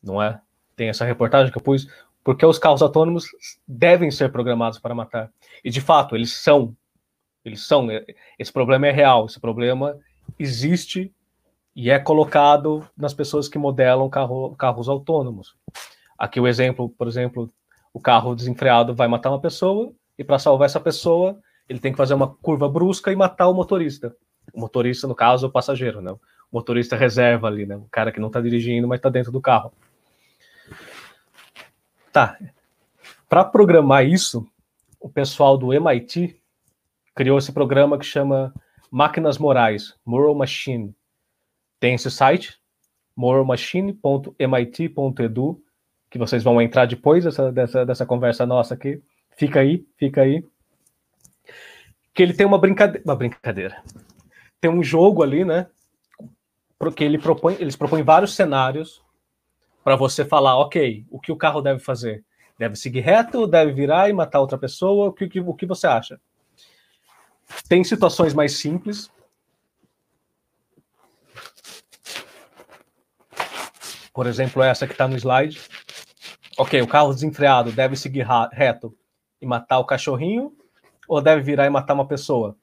não é? Tem essa reportagem que eu pus, porque os carros autônomos devem ser programados para matar. E, de fato, eles são eles são. Né? Esse problema é real, esse problema existe e é colocado nas pessoas que modelam carro, carros autônomos. Aqui o exemplo, por exemplo, o carro desenfreado vai matar uma pessoa e para salvar essa pessoa ele tem que fazer uma curva brusca e matar o motorista. O motorista, no caso, é o passageiro, né? O motorista reserva ali, né? O cara que não está dirigindo, mas está dentro do carro. Tá. Para programar isso, o pessoal do MIT criou esse programa que chama Máquinas Morais, Moral Machine. Tem esse site, moralmachine.mit.edu, que vocês vão entrar depois dessa, dessa, dessa conversa nossa aqui. Fica aí, fica aí. Que ele tem uma brincadeira, uma brincadeira. Tem um jogo ali, né? Porque ele propõe, eles propõem vários cenários para você falar, ok, o que o carro deve fazer? Deve seguir reto, deve virar e matar outra pessoa? O que, o que você acha? Tem situações mais simples. Por exemplo, essa que está no slide. Ok, o carro desenfreado deve seguir reto e matar o cachorrinho ou deve virar e matar uma pessoa?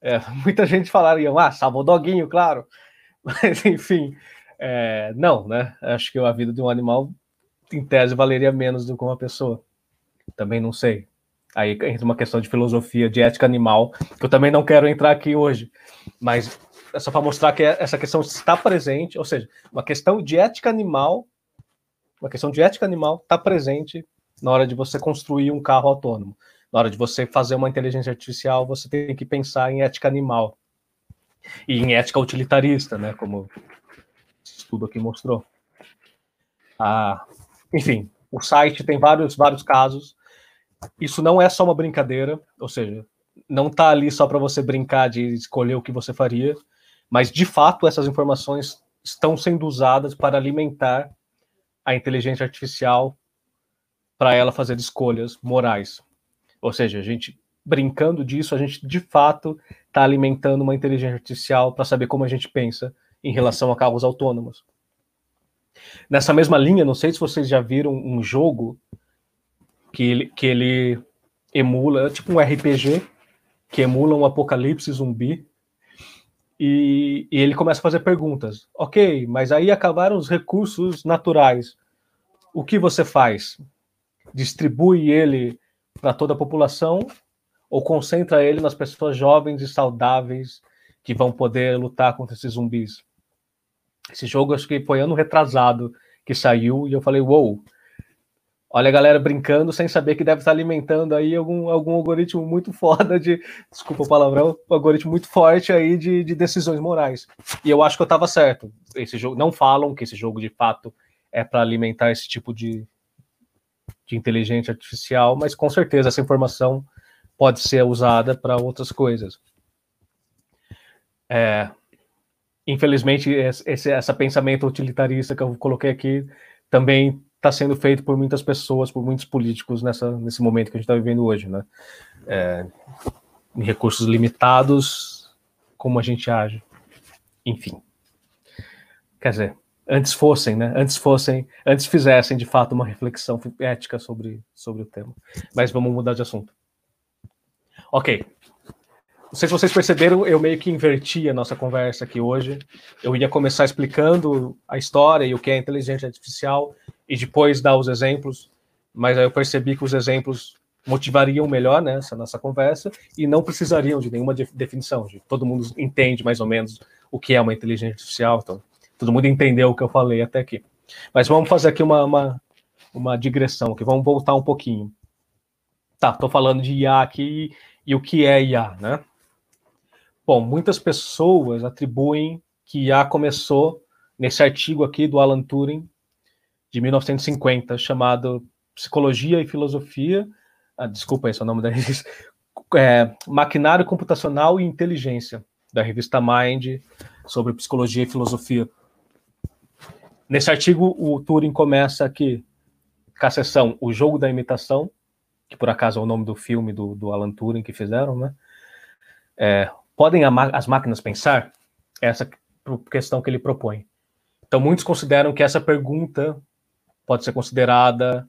É, muita gente falaria, ah, salva o doguinho, claro. Mas, enfim, é, não, né? Acho que a vida de um animal, em tese, valeria menos do que uma pessoa. Também não sei. Aí entra uma questão de filosofia, de ética animal, que eu também não quero entrar aqui hoje, mas é só para mostrar que essa questão está presente, ou seja, uma questão de ética animal, uma questão de ética animal está presente na hora de você construir um carro autônomo. Na hora de você fazer uma inteligência artificial, você tem que pensar em ética animal e em ética utilitarista, né? Como o estudo aqui mostrou. Ah, enfim, o site tem vários, vários casos. Isso não é só uma brincadeira, ou seja, não está ali só para você brincar de escolher o que você faria, mas de fato essas informações estão sendo usadas para alimentar a inteligência artificial para ela fazer escolhas morais. Ou seja, a gente brincando disso, a gente de fato está alimentando uma inteligência artificial para saber como a gente pensa em relação a carros autônomos. Nessa mesma linha, não sei se vocês já viram um jogo que ele, que ele emula, tipo um RPG, que emula um apocalipse zumbi, e, e, ele começa a fazer perguntas. Ok, mas aí acabaram os recursos naturais. O que você faz? Distribui ele para toda a população ou concentra ele nas pessoas jovens e saudáveis que vão poder lutar contra esses zumbis? Esse jogo acho que foi ano retrasado que saiu e eu falei, uou, wow, Olha a galera brincando sem saber que deve estar alimentando aí algum, algum algoritmo muito foda de. Desculpa o palavrão, um algoritmo muito forte aí de, de decisões morais. E eu acho que eu estava certo. Esse jogo. Não falam que esse jogo de fato é para alimentar esse tipo de, de inteligência artificial, mas com certeza essa informação pode ser usada para outras coisas. É, infelizmente, esse essa pensamento utilitarista que eu coloquei aqui também está sendo feito por muitas pessoas, por muitos políticos nessa, nesse momento que a gente está vivendo hoje, né? É, recursos limitados, como a gente age. Enfim. Quer dizer, antes fossem, né? Antes fossem, antes fizessem de fato uma reflexão ética sobre, sobre o tema. Mas vamos mudar de assunto. Ok. Não sei se vocês perceberam, eu meio que inverti a nossa conversa aqui hoje. Eu ia começar explicando a história e o que é inteligência artificial e depois dar os exemplos, mas aí eu percebi que os exemplos motivariam melhor né, essa nossa conversa e não precisariam de nenhuma definição. De, todo mundo entende mais ou menos o que é uma inteligência artificial, então todo mundo entendeu o que eu falei até aqui. Mas vamos fazer aqui uma, uma, uma digressão, que vamos voltar um pouquinho. Tá, estou falando de IA aqui e, e o que é IA, né? Bom, muitas pessoas atribuem que IA começou nesse artigo aqui do Alan Turing, de 1950, chamado Psicologia e Filosofia. Ah, desculpa, esse é o nome da revista. É, Maquinário Computacional e Inteligência, da revista Mind, sobre psicologia e filosofia. Nesse artigo, o Turing começa aqui com a sessão O Jogo da Imitação, que por acaso é o nome do filme do, do Alan Turing que fizeram, né? É, Podem as máquinas pensar? Essa questão que ele propõe. Então, muitos consideram que essa pergunta pode ser considerada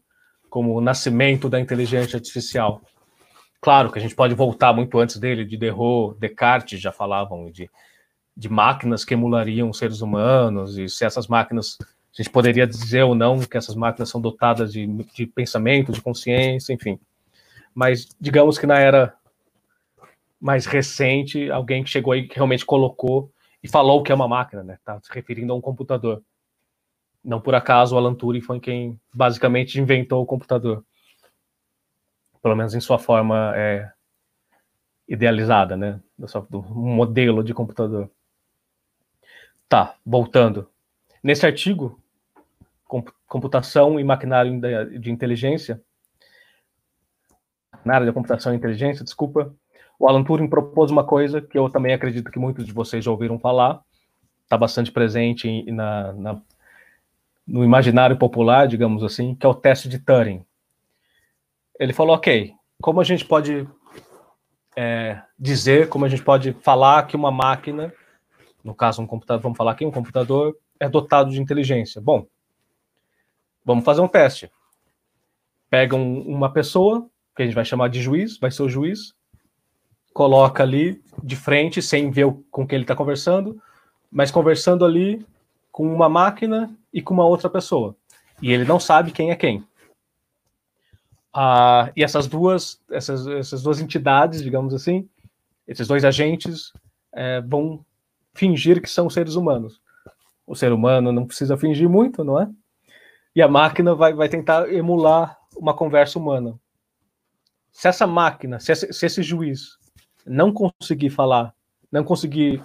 como o nascimento da inteligência artificial. Claro que a gente pode voltar muito antes dele, de Derrot, Descartes já falavam de, de máquinas que emulariam seres humanos, e se essas máquinas, a gente poderia dizer ou não que essas máquinas são dotadas de, de pensamento, de consciência, enfim. Mas digamos que na era mais recente, alguém que chegou aí que realmente colocou e falou que é uma máquina, né? Tá se referindo a um computador. Não por acaso o Alan Turing foi quem basicamente inventou o computador. Pelo menos em sua forma é, idealizada, né? Do modelo de computador. Tá, voltando. Nesse artigo, Computação e Maquinário de Inteligência, na área da computação e inteligência, desculpa, o Alan Turing propôs uma coisa que eu também acredito que muitos de vocês já ouviram falar, está bastante presente na, na, no imaginário popular, digamos assim, que é o teste de Turing. Ele falou, ok, como a gente pode é, dizer, como a gente pode falar que uma máquina, no caso um computador, vamos falar aqui, um computador é dotado de inteligência. Bom, vamos fazer um teste. Pega um, uma pessoa, que a gente vai chamar de juiz, vai ser o juiz, coloca ali de frente, sem ver com quem ele está conversando, mas conversando ali com uma máquina e com uma outra pessoa. E ele não sabe quem é quem. Ah, e essas duas, essas, essas duas entidades, digamos assim, esses dois agentes é, vão fingir que são seres humanos. O ser humano não precisa fingir muito, não é? E a máquina vai, vai tentar emular uma conversa humana se essa máquina, se esse, se esse juiz não conseguir falar, não conseguir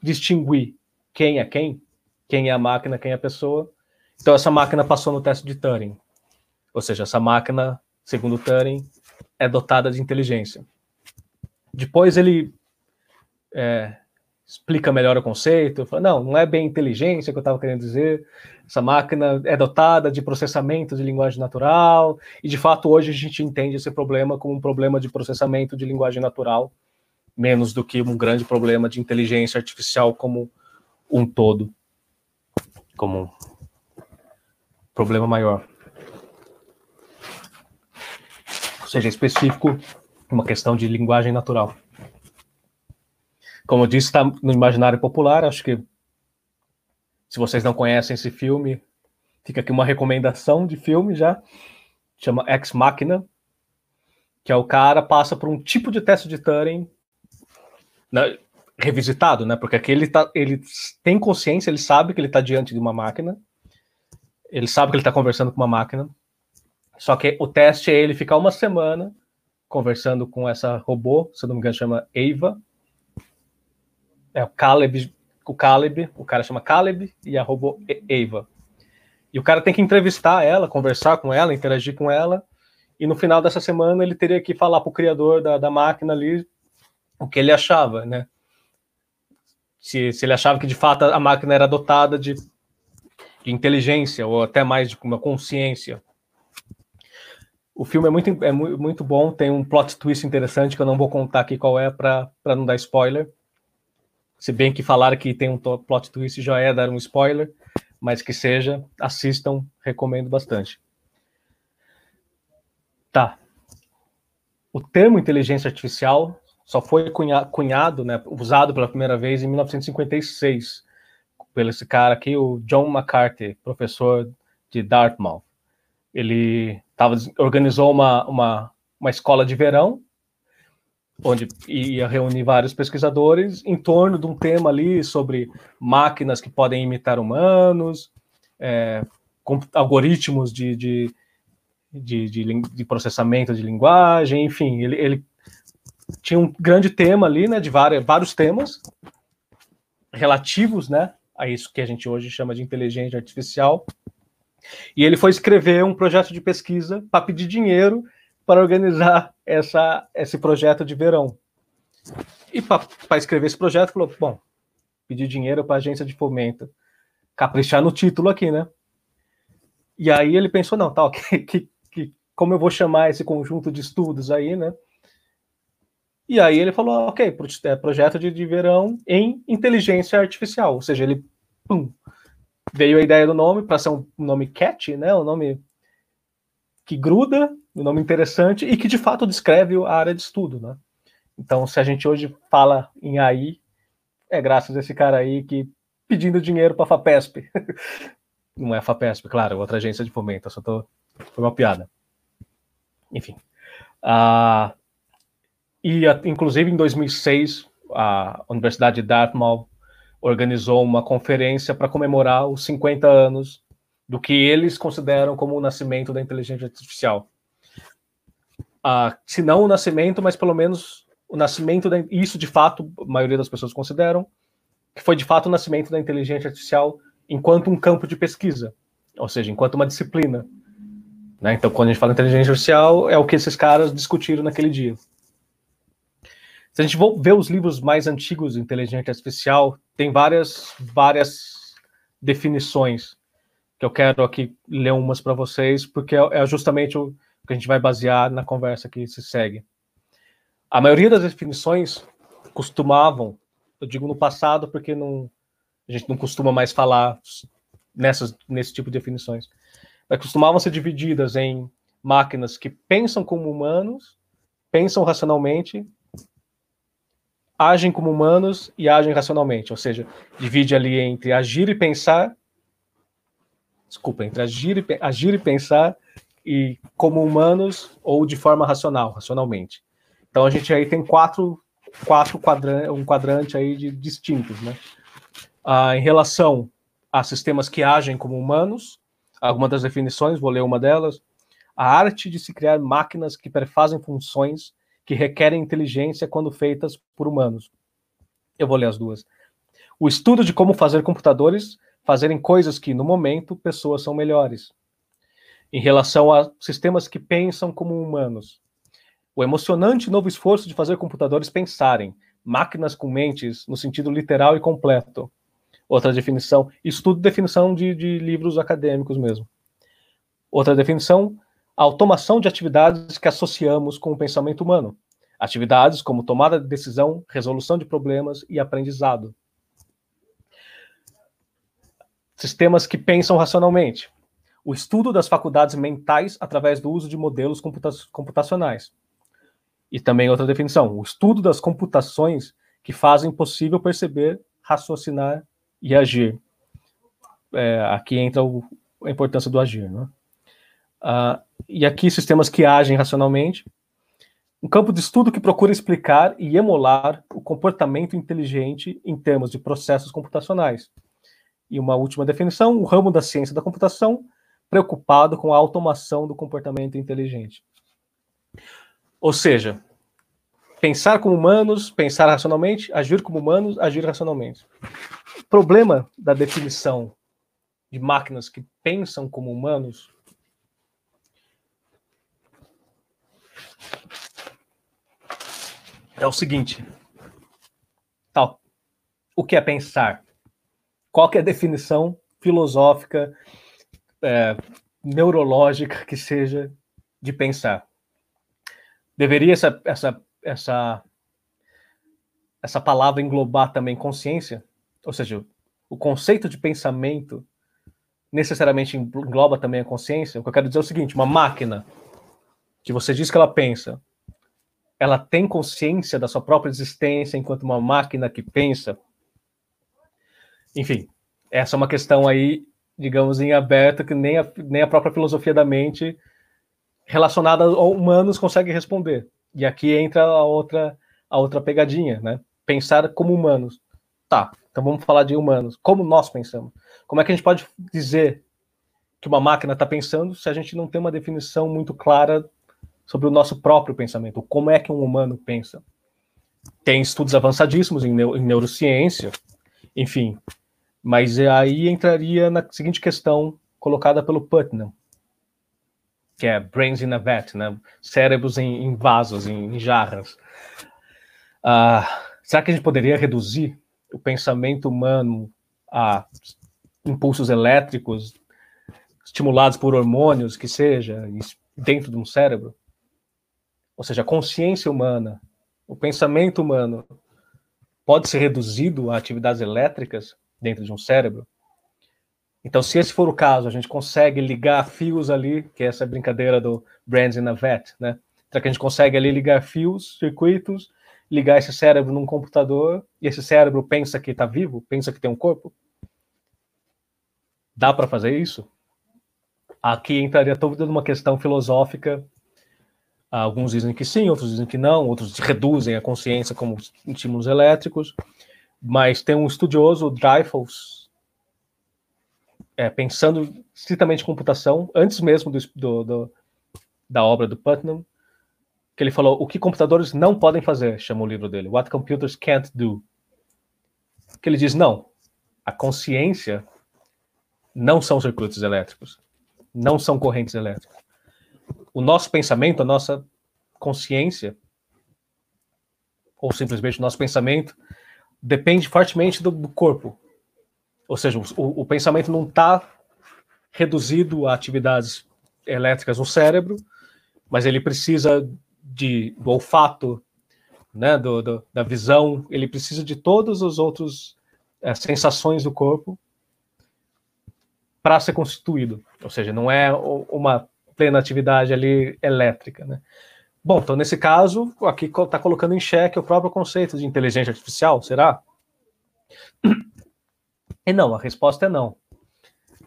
distinguir quem é quem, quem é a máquina, quem é a pessoa, então essa máquina passou no teste de Turing. Ou seja, essa máquina, segundo Turing, é dotada de inteligência. Depois ele é, explica melhor o conceito, fala, não, não é bem inteligência que eu estava querendo dizer, essa máquina é dotada de processamento de linguagem natural, e de fato hoje a gente entende esse problema como um problema de processamento de linguagem natural, menos do que um grande problema de inteligência artificial como um todo, como um problema maior. Ou seja, específico, uma questão de linguagem natural. Como eu disse, está no imaginário popular. Acho que se vocês não conhecem esse filme, fica aqui uma recomendação de filme já. Chama Ex Machina, que é o cara passa por um tipo de teste de Turing né, revisitado, né? Porque aqui ele, tá, ele tem consciência, ele sabe que ele está diante de uma máquina, ele sabe que ele está conversando com uma máquina. Só que o teste é ele ficar uma semana conversando com essa robô, se não me engano, chama Eva, é o Caleb, o Caleb, o cara chama Caleb e a robô Eva. E o cara tem que entrevistar ela, conversar com ela, interagir com ela, e no final dessa semana ele teria que falar para o criador da, da máquina ali o que ele achava, né? Se, se ele achava que de fato a máquina era dotada de, de inteligência ou até mais de uma consciência. O filme é muito, é muito bom, tem um plot twist interessante que eu não vou contar aqui qual é para não dar spoiler. Se bem que falar que tem um plot twist já é dar um spoiler, mas que seja, assistam, recomendo bastante. Tá. O termo inteligência artificial só foi cunhado, né, usado pela primeira vez em 1956, pelo esse cara aqui, o John McCarthy, professor de Dartmouth. Ele tava, organizou uma, uma, uma escola de verão onde ia reunir vários pesquisadores em torno de um tema ali sobre máquinas que podem imitar humanos, é, algoritmos de, de, de, de, de processamento de linguagem, enfim, ele, ele tinha um grande tema ali, né, de várias, vários temas relativos, né, a isso que a gente hoje chama de inteligência artificial. E ele foi escrever um projeto de pesquisa para pedir dinheiro para organizar essa, esse projeto de verão. E para escrever esse projeto, falou: bom, pedir dinheiro para a agência de fomento, caprichar no título aqui, né? E aí ele pensou: não, tal, que, que, que, como eu vou chamar esse conjunto de estudos aí, né? E aí ele falou: ok, é projeto de, de verão em inteligência artificial, ou seja, ele pum, veio a ideia do nome para ser um nome catchy, né? Um nome que gruda, um nome interessante e que de fato descreve a área de estudo, né? Então, se a gente hoje fala em AI, é graças a esse cara aí que pedindo dinheiro para a FAPESP. Não é a FAPESP, claro, é outra agência de fomento, só tô foi uma piada. Enfim. Uh, e inclusive em 2006, a Universidade de Dartmouth organizou uma conferência para comemorar os 50 anos do que eles consideram como o nascimento da inteligência artificial. Ah, se não o nascimento, mas pelo menos o nascimento da, isso de fato a maioria das pessoas consideram que foi de fato o nascimento da inteligência artificial enquanto um campo de pesquisa, ou seja, enquanto uma disciplina. Né? Então, quando a gente fala inteligência artificial, é o que esses caras discutiram naquele dia. Se a gente for ver os livros mais antigos de inteligência artificial, tem várias, várias definições que eu quero aqui ler umas para vocês, porque é, é justamente o que a gente vai basear na conversa que se segue. A maioria das definições costumavam, eu digo no passado porque não, a gente não costuma mais falar nessas, nesse tipo de definições, mas costumavam ser divididas em máquinas que pensam como humanos, pensam racionalmente, agem como humanos e agem racionalmente, ou seja, divide ali entre agir e pensar desculpa, entre agir e, agir e pensar e como humanos ou de forma racional, racionalmente. Então a gente aí tem quatro, quatro quadrantes, um quadrante aí de distintos, né? Ah, em relação a sistemas que agem como humanos, algumas das definições, vou ler uma delas. a arte de se criar máquinas que perfazem funções que requerem inteligência quando feitas por humanos. Eu vou ler as duas. O estudo de como fazer computadores fazerem coisas que, no momento, pessoas são melhores. Em relação a sistemas que pensam como humanos. O emocionante novo esforço de fazer computadores pensarem, máquinas com mentes no sentido literal e completo. Outra definição, estudo definição de, de livros acadêmicos mesmo. Outra definição, a automação de atividades que associamos com o pensamento humano. Atividades como tomada de decisão, resolução de problemas e aprendizado. Sistemas que pensam racionalmente. O estudo das faculdades mentais através do uso de modelos computa computacionais. E também outra definição, o estudo das computações que fazem possível perceber, raciocinar e agir. É, aqui entra o, a importância do agir. Né? Uh, e aqui sistemas que agem racionalmente. Um campo de estudo que procura explicar e emular o comportamento inteligente em termos de processos computacionais. E uma última definição, o ramo da ciência da computação preocupado com a automação do comportamento inteligente. Ou seja, pensar como humanos, pensar racionalmente, agir como humanos, agir racionalmente. O problema da definição de máquinas que pensam como humanos é o seguinte: tal, o que é pensar? Qual é a definição filosófica, é, neurológica que seja de pensar? Deveria essa, essa essa essa palavra englobar também consciência, ou seja, o conceito de pensamento necessariamente engloba também a consciência. O que eu quero dizer é o seguinte: uma máquina que você diz que ela pensa, ela tem consciência da sua própria existência enquanto uma máquina que pensa. Enfim, essa é uma questão aí, digamos, em aberto que nem a, nem a própria filosofia da mente relacionada a humanos consegue responder. E aqui entra a outra, a outra pegadinha, né? Pensar como humanos. Tá, então vamos falar de humanos. Como nós pensamos? Como é que a gente pode dizer que uma máquina está pensando se a gente não tem uma definição muito clara sobre o nosso próprio pensamento? Como é que um humano pensa? Tem estudos avançadíssimos em, neu em neurociência, enfim. Mas aí entraria na seguinte questão colocada pelo Putnam que é Brains in a Vat, né? cérebros em, em vasos, em, em jarras. Uh, será que a gente poderia reduzir o pensamento humano a impulsos elétricos estimulados por hormônios, que seja, dentro de um cérebro? Ou seja, a consciência humana, o pensamento humano pode ser reduzido a atividades elétricas dentro de um cérebro? Então, se esse for o caso, a gente consegue ligar fios ali, que é essa brincadeira do Brands in a Vet, né? Será que a gente consegue ali ligar fios, circuitos, ligar esse cérebro num computador e esse cérebro pensa que está vivo, pensa que tem um corpo? Dá para fazer isso? Aqui entraria toda uma questão filosófica. Alguns dizem que sim, outros dizem que não, outros reduzem a consciência como estímulos elétricos. Mas tem um estudioso, Dreyfus, é, pensando estritamente em computação, antes mesmo do, do, do, da obra do Putnam, que ele falou o que computadores não podem fazer, chama o livro dele, What Computers Can't Do. Que ele diz, não, a consciência não são circuitos elétricos, não são correntes elétricas. O nosso pensamento, a nossa consciência, ou simplesmente o nosso pensamento, depende fortemente do, do corpo, ou seja, o, o pensamento não está reduzido a atividades elétricas no cérebro, mas ele precisa de, do olfato, né, do, do, da visão, ele precisa de todas as outras é, sensações do corpo para ser constituído. Ou seja, não é uma plena atividade ali elétrica. Né? Bom, então nesse caso, aqui está colocando em xeque o próprio conceito de inteligência artificial, será? E não, a resposta é não.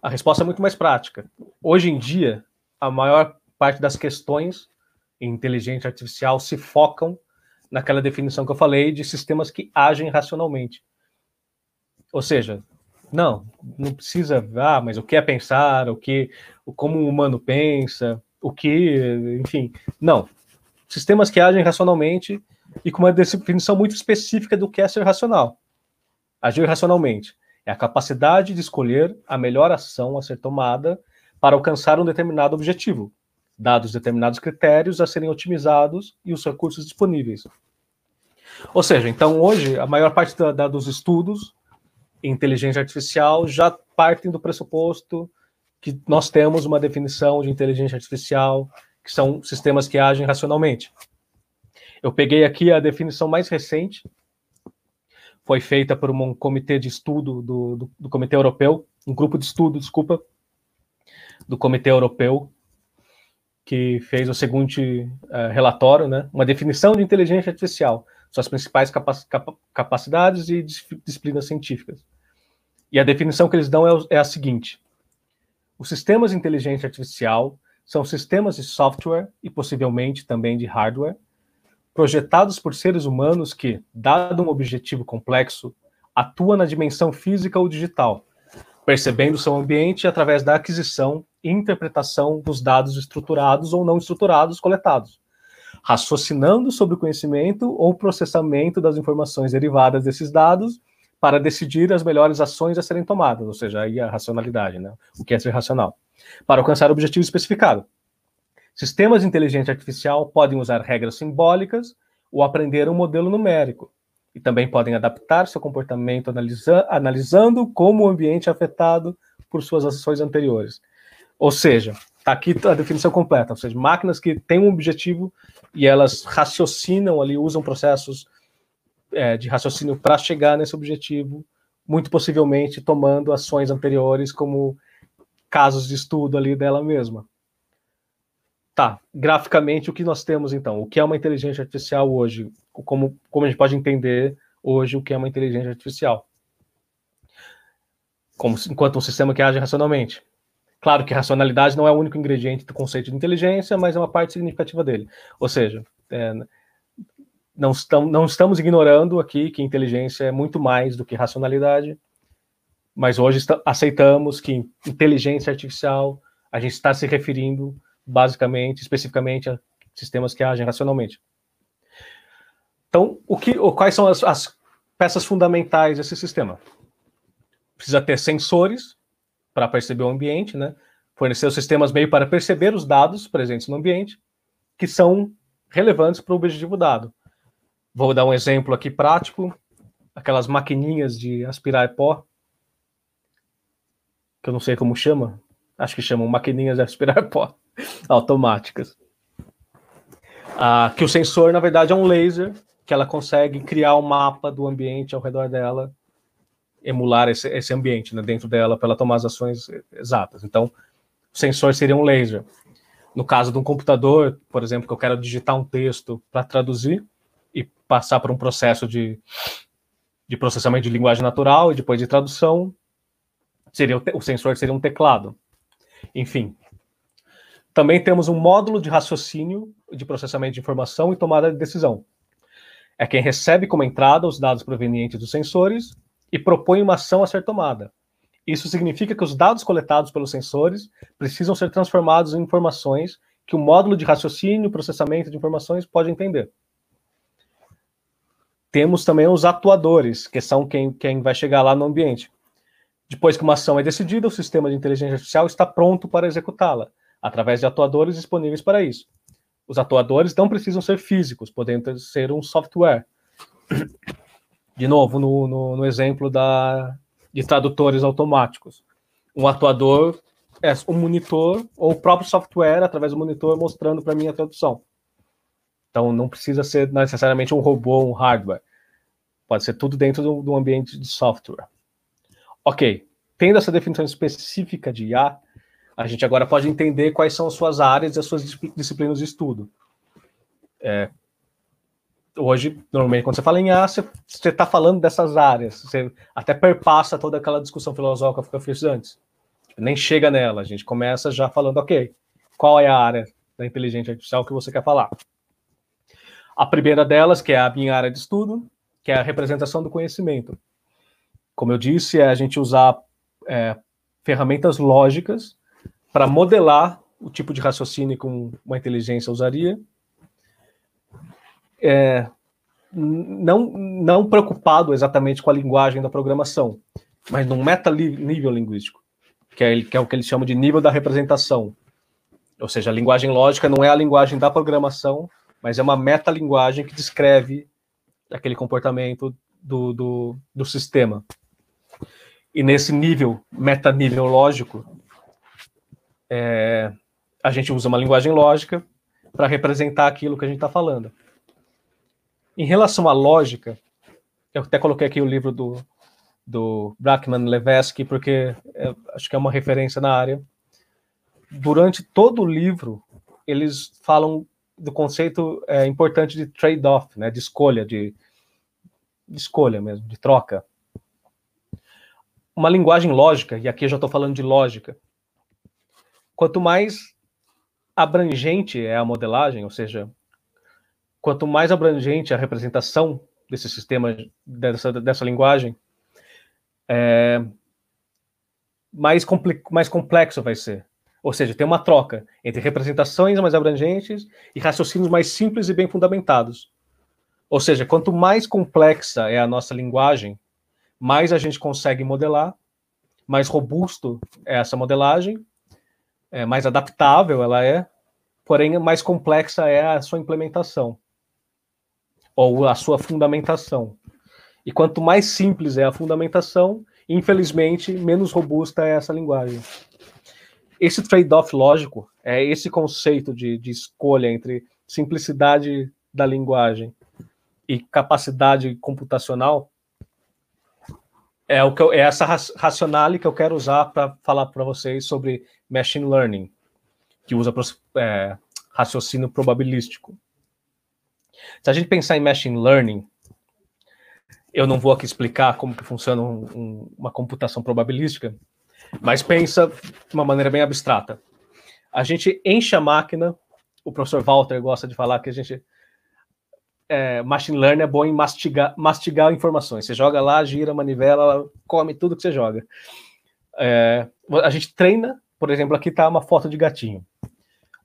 A resposta é muito mais prática. Hoje em dia, a maior parte das questões em inteligência artificial se focam naquela definição que eu falei de sistemas que agem racionalmente. Ou seja, não, não precisa, ah, mas o que é pensar, o que, como o humano pensa. o que, enfim, não. Sistemas que agem racionalmente e com uma definição muito específica do que é ser racional. Agir racionalmente é a capacidade de escolher a melhor ação a ser tomada para alcançar um determinado objetivo, dados determinados critérios a serem otimizados e os recursos disponíveis. Ou seja, então hoje a maior parte da, da, dos estudos inteligência artificial já partem do pressuposto que nós temos uma definição de inteligência artificial, que são sistemas que agem racionalmente. Eu peguei aqui a definição mais recente, foi feita por um comitê de estudo do, do, do Comitê Europeu, um grupo de estudo, desculpa, do Comitê Europeu, que fez o seguinte uh, relatório, né? Uma definição de inteligência artificial, suas principais capac capacidades e disciplinas científicas. E a definição que eles dão é, é a seguinte: os sistemas de inteligência artificial são sistemas de software e possivelmente também de hardware projetados por seres humanos que, dado um objetivo complexo, atuam na dimensão física ou digital, percebendo seu ambiente através da aquisição e interpretação dos dados estruturados ou não estruturados coletados, raciocinando sobre o conhecimento ou processamento das informações derivadas desses dados para decidir as melhores ações a serem tomadas, ou seja, aí a racionalidade, né? o que é ser racional, para alcançar o objetivo especificado. Sistemas de inteligência artificial podem usar regras simbólicas ou aprender um modelo numérico, e também podem adaptar seu comportamento analisa analisando como o ambiente é afetado por suas ações anteriores. Ou seja, está aqui a definição completa, ou seja, máquinas que têm um objetivo e elas raciocinam ali, usam processos é, de raciocínio para chegar nesse objetivo, muito possivelmente tomando ações anteriores como casos de estudo ali dela mesma. Tá, graficamente, o que nós temos então? O que é uma inteligência artificial hoje? Como, como a gente pode entender hoje o que é uma inteligência artificial? Como, enquanto um sistema que age racionalmente. Claro que racionalidade não é o único ingrediente do conceito de inteligência, mas é uma parte significativa dele. Ou seja, é, não, estamos, não estamos ignorando aqui que inteligência é muito mais do que racionalidade, mas hoje está, aceitamos que inteligência artificial a gente está se referindo basicamente, especificamente, a sistemas que agem racionalmente. Então, o que, quais são as, as peças fundamentais desse sistema? Precisa ter sensores para perceber o ambiente, né? fornecer os sistemas meio para perceber os dados presentes no ambiente, que são relevantes para o objetivo dado. Vou dar um exemplo aqui prático, aquelas maquininhas de aspirar pó, que eu não sei como chama, acho que chamam maquininhas de aspirar pó automáticas. Ah, que o sensor, na verdade, é um laser que ela consegue criar um mapa do ambiente ao redor dela, emular esse, esse ambiente né, dentro dela para ela tomar as ações exatas. Então, o sensor seria um laser. No caso de um computador, por exemplo, que eu quero digitar um texto para traduzir e passar por um processo de, de processamento de linguagem natural e depois de tradução, seria o, o sensor seria um teclado. Enfim, também temos um módulo de raciocínio de processamento de informação e tomada de decisão. É quem recebe como entrada os dados provenientes dos sensores e propõe uma ação a ser tomada. Isso significa que os dados coletados pelos sensores precisam ser transformados em informações que o módulo de raciocínio e processamento de informações pode entender. Temos também os atuadores, que são quem, quem vai chegar lá no ambiente. Depois que uma ação é decidida, o sistema de inteligência artificial está pronto para executá-la através de atuadores disponíveis para isso. Os atuadores não precisam ser físicos, podendo ser um software. De novo, no, no, no exemplo da, de tradutores automáticos. Um atuador é um monitor ou o próprio software, através do monitor, mostrando para mim a tradução. Então, não precisa ser necessariamente um robô, um hardware. Pode ser tudo dentro do, do ambiente de software. Ok. Tendo essa definição específica de IA, a gente agora pode entender quais são as suas áreas e as suas disciplinas de estudo. É, hoje, normalmente, quando você fala em A, você está falando dessas áreas, você até perpassa toda aquela discussão filosófica que eu fiz antes. Nem chega nela, a gente começa já falando, ok, qual é a área da inteligência artificial que você quer falar? A primeira delas, que é a minha área de estudo, que é a representação do conhecimento. Como eu disse, é a gente usar é, ferramentas lógicas para modelar o tipo de raciocínio que uma inteligência usaria. É, não, não preocupado exatamente com a linguagem da programação, mas num meta nível linguístico, que é, que é o que eles chamam de nível da representação. Ou seja, a linguagem lógica não é a linguagem da programação, mas é uma metalinguagem que descreve aquele comportamento do, do, do sistema. E nesse nível, metanível lógico, é, a gente usa uma linguagem lógica para representar aquilo que a gente está falando. Em relação à lógica, eu até coloquei aqui o livro do, do Brackman Levesque, porque é, acho que é uma referência na área. Durante todo o livro, eles falam do conceito é, importante de trade-off, né, de escolha, de, de escolha mesmo, de troca. Uma linguagem lógica, e aqui eu já estou falando de lógica, quanto mais abrangente é a modelagem, ou seja, quanto mais abrangente a representação desse sistema, dessa, dessa linguagem, é, mais, mais complexo vai ser. Ou seja, tem uma troca entre representações mais abrangentes e raciocínios mais simples e bem fundamentados. Ou seja, quanto mais complexa é a nossa linguagem, mais a gente consegue modelar, mais robusto é essa modelagem, é mais adaptável ela é, porém mais complexa é a sua implementação ou a sua fundamentação. E quanto mais simples é a fundamentação, infelizmente, menos robusta é essa linguagem. Esse trade-off lógico é esse conceito de, de escolha entre simplicidade da linguagem e capacidade computacional é o que eu, é essa racionale que eu quero usar para falar para vocês sobre machine learning, que usa é, raciocínio probabilístico. Se a gente pensar em machine learning, eu não vou aqui explicar como que funciona um, um, uma computação probabilística, mas pensa de uma maneira bem abstrata. A gente enche a máquina, o professor Walter gosta de falar que a gente é, machine learning é bom em mastigar, mastigar informações. Você joga lá, gira manivela, ela come tudo que você joga. É, a gente treina, por exemplo, aqui está uma foto de gatinho.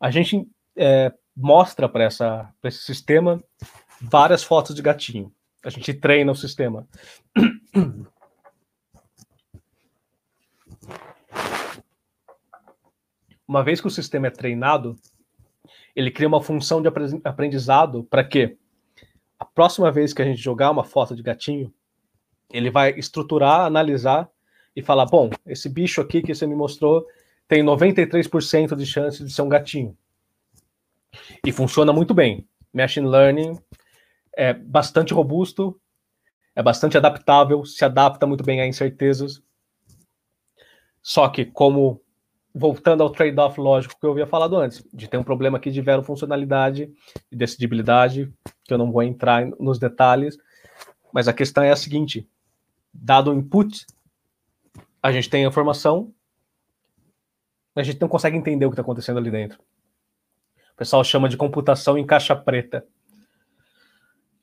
A gente é, mostra para esse sistema várias fotos de gatinho. A gente treina o sistema. Uma vez que o sistema é treinado, ele cria uma função de aprendizado para que a próxima vez que a gente jogar uma foto de gatinho, ele vai estruturar, analisar e falar: bom, esse bicho aqui que você me mostrou tem 93% de chance de ser um gatinho. E funciona muito bem. Machine Learning é bastante robusto, é bastante adaptável, se adapta muito bem a incertezas. Só que, como voltando ao trade-off lógico que eu havia falado antes, de ter um problema aqui de funcionalidade e decidibilidade, que eu não vou entrar nos detalhes, mas a questão é a seguinte: dado o input, a gente tem a informação, a gente não consegue entender o que está acontecendo ali dentro. O pessoal chama de computação em caixa preta.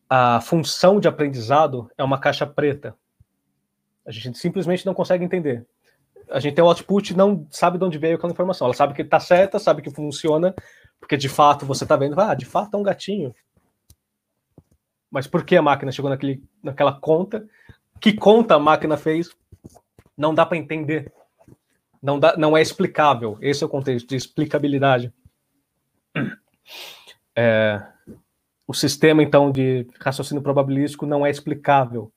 A função de aprendizado é uma caixa preta. A gente simplesmente não consegue entender. A gente tem o output não sabe de onde veio aquela informação. Ela sabe que está certa, sabe que funciona, porque de fato você está vendo, ah, de fato é um gatinho. Mas por que a máquina chegou naquele, naquela conta? Que conta a máquina fez? Não dá para entender. Não, dá, não é explicável. Esse é o contexto de explicabilidade. É, o sistema, então, de raciocínio probabilístico não é explicável.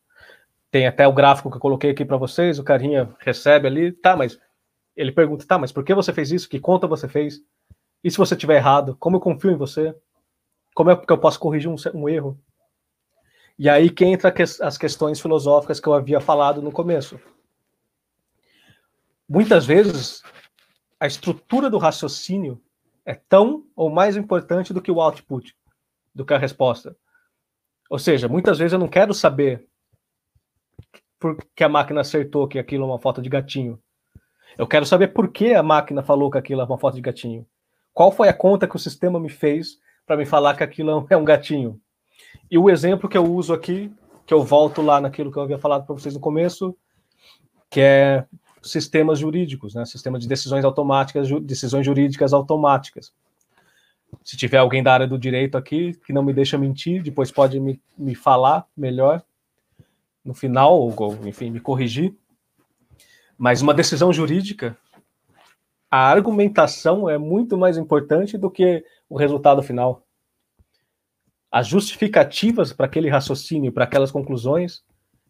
Tem até o gráfico que eu coloquei aqui para vocês, o carinha recebe ali, tá, mas ele pergunta, tá, mas por que você fez isso? Que conta você fez? E se você tiver errado? Como eu confio em você? Como é que eu posso corrigir um, um erro? E aí que entra as questões filosóficas que eu havia falado no começo. Muitas vezes, a estrutura do raciocínio é tão ou mais importante do que o output, do que a resposta. Ou seja, muitas vezes eu não quero saber por que a máquina acertou que aquilo é uma foto de gatinho. Eu quero saber por que a máquina falou que aquilo é uma foto de gatinho. Qual foi a conta que o sistema me fez para me falar que aquilo é um gatinho? E o exemplo que eu uso aqui, que eu volto lá naquilo que eu havia falado para vocês no começo, que é sistemas jurídicos, né? Sistemas de decisões automáticas, ju decisões jurídicas automáticas. Se tiver alguém da área do direito aqui que não me deixa mentir, depois pode me, me falar melhor no final, ou enfim, me corrigir. Mas uma decisão jurídica, a argumentação é muito mais importante do que o resultado final. As justificativas para aquele raciocínio, para aquelas conclusões,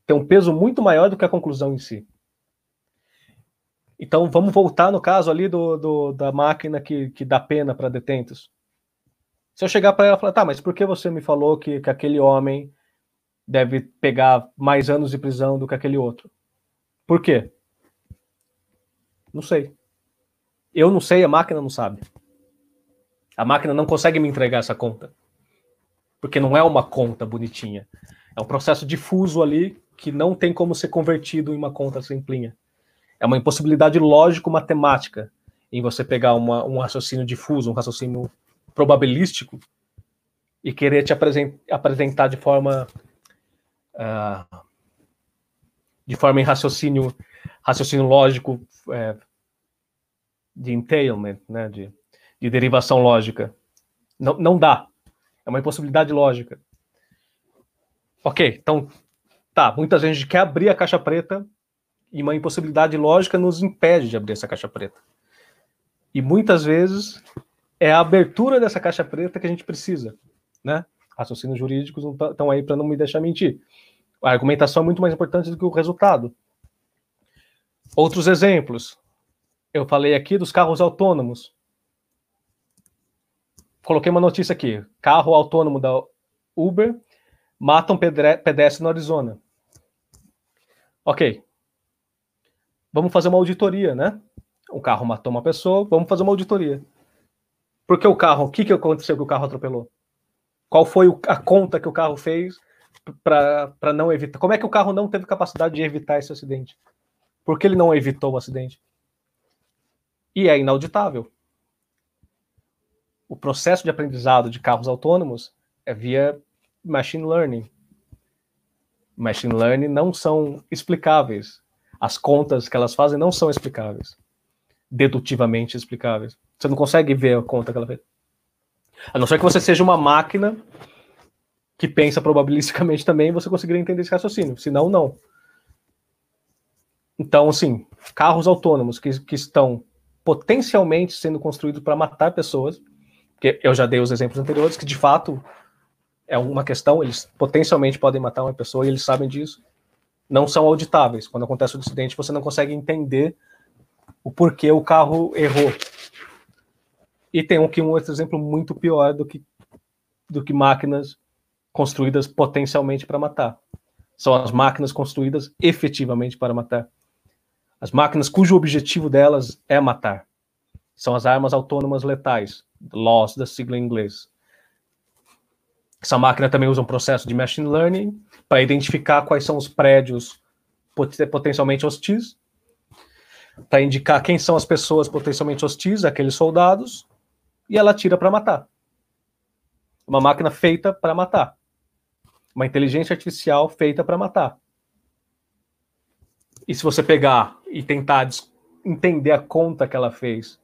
têm um peso muito maior do que a conclusão em si. Então, vamos voltar no caso ali do, do da máquina que, que dá pena para detentos. Se eu chegar para ela e falar, tá, mas por que você me falou que, que aquele homem deve pegar mais anos de prisão do que aquele outro? Por quê? Não sei. Eu não sei, a máquina não sabe. A máquina não consegue me entregar essa conta. Porque não é uma conta bonitinha. É um processo difuso ali que não tem como ser convertido em uma conta simplinha. É uma impossibilidade lógico-matemática em você pegar uma, um raciocínio difuso, um raciocínio probabilístico e querer te apresentar de forma uh, de forma em raciocínio raciocínio lógico é, de entailment, né, de, de derivação lógica. Não, não dá. É uma impossibilidade lógica. Ok, então tá. Muitas vezes a gente quer abrir a caixa preta e uma impossibilidade lógica nos impede de abrir essa caixa preta. E muitas vezes é a abertura dessa caixa preta que a gente precisa, né? Raciocínios jurídicos estão aí para não me deixar mentir. A argumentação é muito mais importante do que o resultado. Outros exemplos. Eu falei aqui dos carros autônomos. Coloquei uma notícia aqui. Carro autônomo da Uber mata um pedestre no Arizona. Ok. Vamos fazer uma auditoria, né? O carro matou uma pessoa, vamos fazer uma auditoria. Porque o carro, o que, que aconteceu que o carro atropelou? Qual foi a conta que o carro fez para não evitar? Como é que o carro não teve capacidade de evitar esse acidente? Por que ele não evitou o acidente? E é inauditável. O processo de aprendizado de carros autônomos é via machine learning. Machine learning não são explicáveis. As contas que elas fazem não são explicáveis. Dedutivamente explicáveis. Você não consegue ver a conta que ela fez. A não ser que você seja uma máquina que pensa probabilisticamente também, você conseguiria entender esse raciocínio. Senão, não. Então, assim, carros autônomos que, que estão potencialmente sendo construídos para matar pessoas, que eu já dei os exemplos anteriores, que de fato é uma questão, eles potencialmente podem matar uma pessoa e eles sabem disso, não são auditáveis. Quando acontece o um acidente, você não consegue entender o porquê o carro errou. E tem aqui um outro exemplo muito pior do que, do que máquinas construídas potencialmente para matar. São as máquinas construídas efetivamente para matar. As máquinas cujo objetivo delas é matar. São as armas autônomas letais, LAWS da sigla em inglês. Essa máquina também usa um processo de machine learning para identificar quais são os prédios potencialmente hostis, para indicar quem são as pessoas potencialmente hostis, aqueles soldados, e ela tira para matar. Uma máquina feita para matar. Uma inteligência artificial feita para matar. E se você pegar e tentar entender a conta que ela fez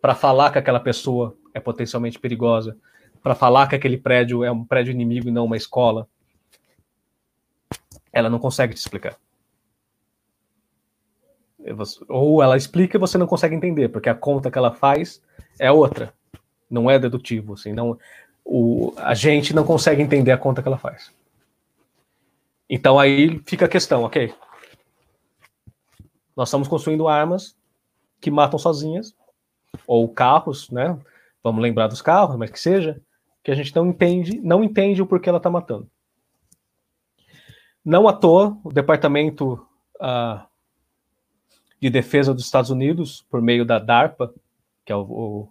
para falar que aquela pessoa é potencialmente perigosa, para falar que aquele prédio é um prédio inimigo e não uma escola, ela não consegue te explicar. Ou ela explica e você não consegue entender, porque a conta que ela faz é outra não é dedutivo, assim, não, o, a gente não consegue entender a conta que ela faz. Então aí fica a questão, ok? Nós estamos construindo armas que matam sozinhas, ou carros, né? Vamos lembrar dos carros, mas que seja, que a gente não entende, não entende o porquê ela está matando. Não à toa, o Departamento uh, de Defesa dos Estados Unidos, por meio da DARPA, que é o, o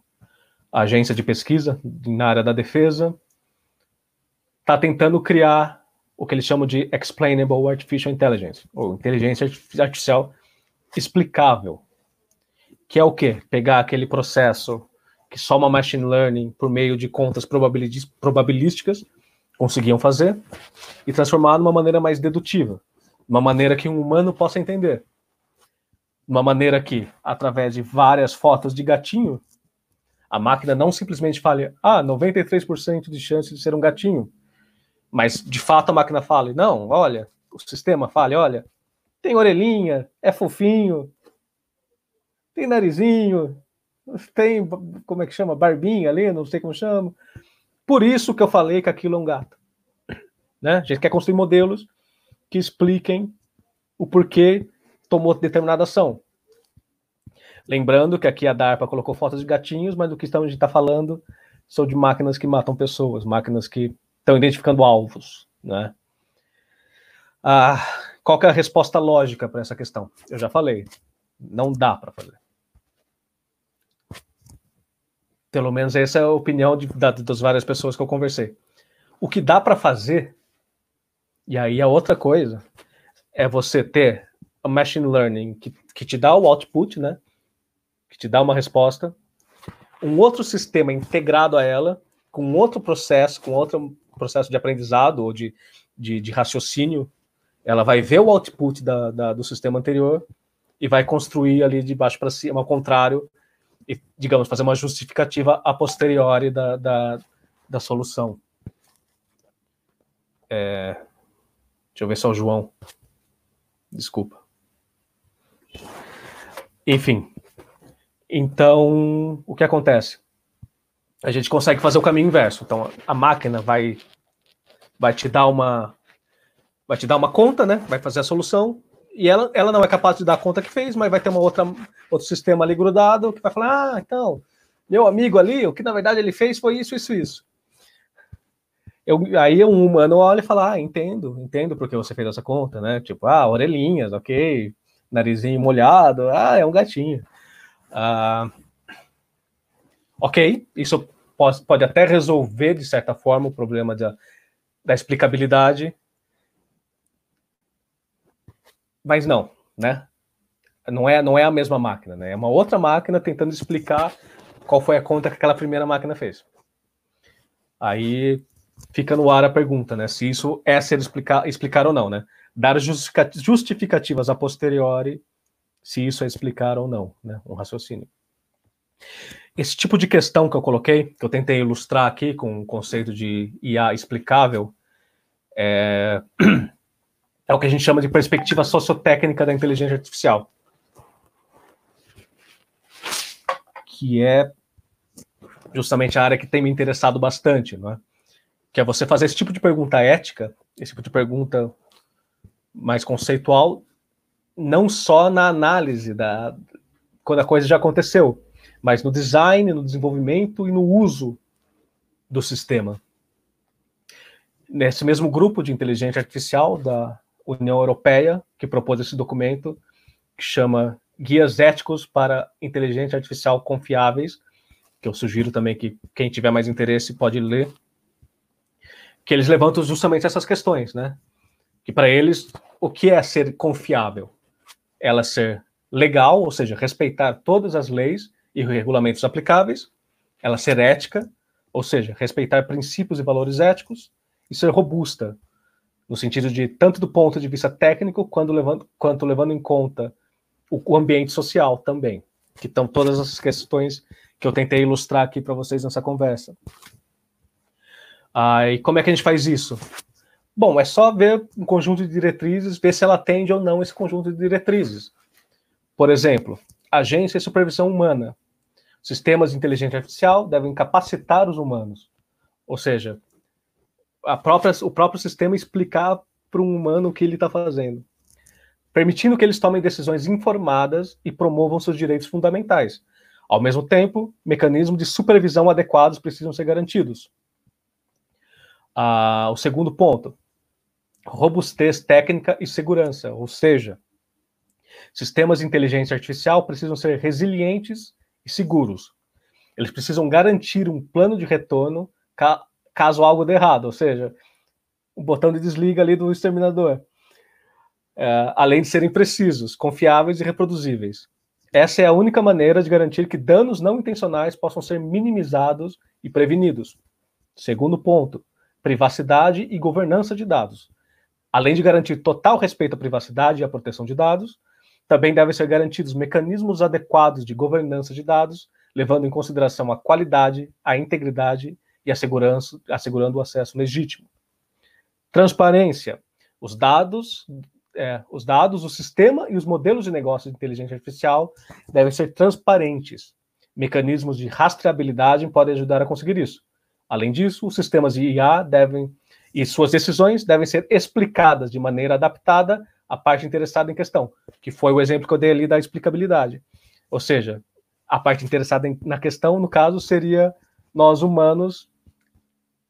agência de pesquisa na área da defesa, está tentando criar o que eles chamam de Explainable Artificial Intelligence, ou inteligência artificial explicável, que é o quê? Pegar aquele processo que só uma machine learning, por meio de contas probabilísticas, conseguiam fazer, e transformar numa maneira mais dedutiva, uma maneira que um humano possa entender. uma maneira que, através de várias fotos de gatinho, a máquina não simplesmente fale, ah, 93% de chance de ser um gatinho, mas de fato a máquina fale, não, olha, o sistema fale, olha, tem orelhinha, é fofinho, tem narizinho, tem, como é que chama, barbinha ali, não sei como chama. Por isso que eu falei que aquilo é um gato. Né? A gente quer construir modelos que expliquem o porquê tomou determinada ação. Lembrando que aqui a DARPA colocou fotos de gatinhos, mas do que estamos está falando são de máquinas que matam pessoas, máquinas que estão identificando alvos. Né? Ah, qual é a resposta lógica para essa questão? Eu já falei, não dá para fazer. Pelo menos essa é a opinião de, da, das várias pessoas que eu conversei. O que dá para fazer, e aí a outra coisa, é você ter a machine learning que, que te dá o output, né? Que te dá uma resposta, um outro sistema integrado a ela, com outro processo, com outro processo de aprendizado ou de, de, de raciocínio, ela vai ver o output da, da, do sistema anterior e vai construir ali de baixo para cima, ao contrário, e, digamos, fazer uma justificativa a posteriori da, da, da solução. É, deixa eu ver só o João. Desculpa. Enfim. Então, o que acontece? A gente consegue fazer o caminho inverso. Então, a máquina vai vai te dar uma vai te dar uma conta, né? Vai fazer a solução e ela, ela não é capaz de dar conta que fez, mas vai ter uma outra outro sistema ali grudado que vai falar: "Ah, então, meu amigo ali, o que na verdade ele fez foi isso, isso, isso". Eu, aí um humano olha e fala: "Ah, entendo, entendo porque você fez essa conta, né? Tipo, ah, orelhinhas, OK, narizinho molhado, ah, é um gatinho. Ah, ok, isso pode, pode até resolver, de certa forma, o problema da, da explicabilidade, mas não, né? Não é, não é a mesma máquina, né? É uma outra máquina tentando explicar qual foi a conta que aquela primeira máquina fez. Aí fica no ar a pergunta, né? Se isso é ser explicar, explicar ou não, né? dar justificativas a posteriori se isso é explicar ou não, né, um raciocínio. Esse tipo de questão que eu coloquei, que eu tentei ilustrar aqui com o conceito de IA explicável, é, é o que a gente chama de perspectiva sociotécnica da inteligência artificial. Que é justamente a área que tem me interessado bastante, não é? Que é você fazer esse tipo de pergunta ética, esse tipo de pergunta mais conceitual, não só na análise da quando a coisa já aconteceu, mas no design, no desenvolvimento e no uso do sistema. Nesse mesmo grupo de inteligência artificial da União Europeia, que propôs esse documento, que chama Guias Éticos para Inteligência Artificial Confiáveis, que eu sugiro também que quem tiver mais interesse pode ler, que eles levantam justamente essas questões, né? Que para eles o que é ser confiável? Ela ser legal, ou seja, respeitar todas as leis e regulamentos aplicáveis, ela ser ética, ou seja, respeitar princípios e valores éticos, e ser robusta, no sentido de tanto do ponto de vista técnico quanto levando, quanto levando em conta o, o ambiente social também, que estão todas as questões que eu tentei ilustrar aqui para vocês nessa conversa. Ah, e como é que a gente faz isso? Bom, é só ver um conjunto de diretrizes, ver se ela atende ou não esse conjunto de diretrizes. Por exemplo, agência e supervisão humana. Sistemas de inteligência artificial devem capacitar os humanos. Ou seja, própria, o próprio sistema explicar para um humano o que ele está fazendo. Permitindo que eles tomem decisões informadas e promovam seus direitos fundamentais. Ao mesmo tempo, mecanismos de supervisão adequados precisam ser garantidos. Ah, o segundo ponto, robustez técnica e segurança, ou seja, sistemas de inteligência artificial precisam ser resilientes e seguros. Eles precisam garantir um plano de retorno caso algo dê errado, ou seja, o botão de desliga ali do exterminador. É, além de serem precisos, confiáveis e reproduzíveis. Essa é a única maneira de garantir que danos não intencionais possam ser minimizados e prevenidos. Segundo ponto, privacidade e governança de dados além de garantir total respeito à privacidade e à proteção de dados, também devem ser garantidos mecanismos adequados de governança de dados, levando em consideração a qualidade, a integridade e assegurando o acesso legítimo. Transparência. Os dados, é, os dados, o sistema e os modelos de negócio de inteligência artificial devem ser transparentes. Mecanismos de rastreabilidade podem ajudar a conseguir isso. Além disso, os sistemas de IA devem e suas decisões devem ser explicadas de maneira adaptada à parte interessada em questão, que foi o exemplo que eu dei ali da explicabilidade. Ou seja, a parte interessada em, na questão, no caso, seria nós humanos,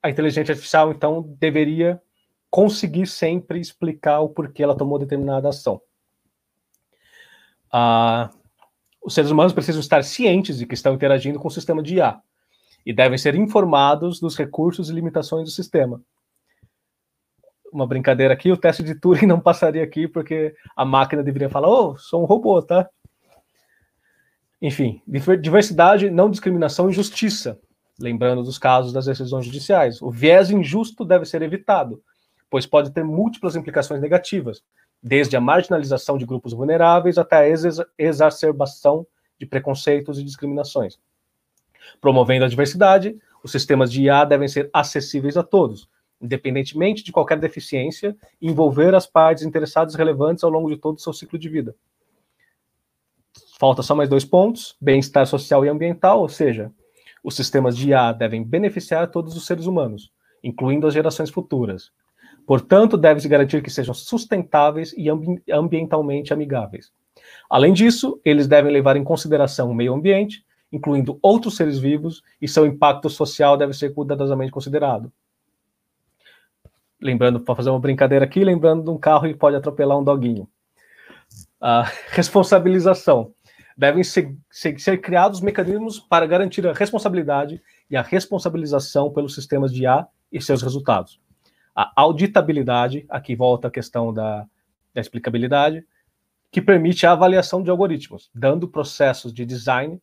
a inteligência artificial, então, deveria conseguir sempre explicar o porquê ela tomou determinada ação. Ah, os seres humanos precisam estar cientes de que estão interagindo com o sistema de IA e devem ser informados dos recursos e limitações do sistema. Uma brincadeira aqui, o teste de Turing não passaria aqui porque a máquina deveria falar: "Oh, sou um robô, tá?" Enfim, diversidade, não discriminação e justiça, lembrando dos casos das decisões judiciais. O viés injusto deve ser evitado, pois pode ter múltiplas implicações negativas, desde a marginalização de grupos vulneráveis até a exacerbação de preconceitos e discriminações. Promovendo a diversidade, os sistemas de IA devem ser acessíveis a todos, independentemente de qualquer deficiência, e envolver as partes interessadas relevantes ao longo de todo o seu ciclo de vida. Falta só mais dois pontos: bem-estar social e ambiental, ou seja, os sistemas de IA devem beneficiar todos os seres humanos, incluindo as gerações futuras. Portanto, deve-se garantir que sejam sustentáveis e ambi ambientalmente amigáveis. Além disso, eles devem levar em consideração o meio ambiente, incluindo outros seres vivos, e seu impacto social deve ser cuidadosamente considerado. Lembrando, para fazer uma brincadeira aqui, lembrando de um carro que pode atropelar um doguinho. A responsabilização devem ser, ser, ser, criados mecanismos para garantir a responsabilidade e a responsabilização pelos sistemas de IA e seus resultados. A auditabilidade, aqui volta a questão da, da explicabilidade, que permite a avaliação de algoritmos, dando processos de design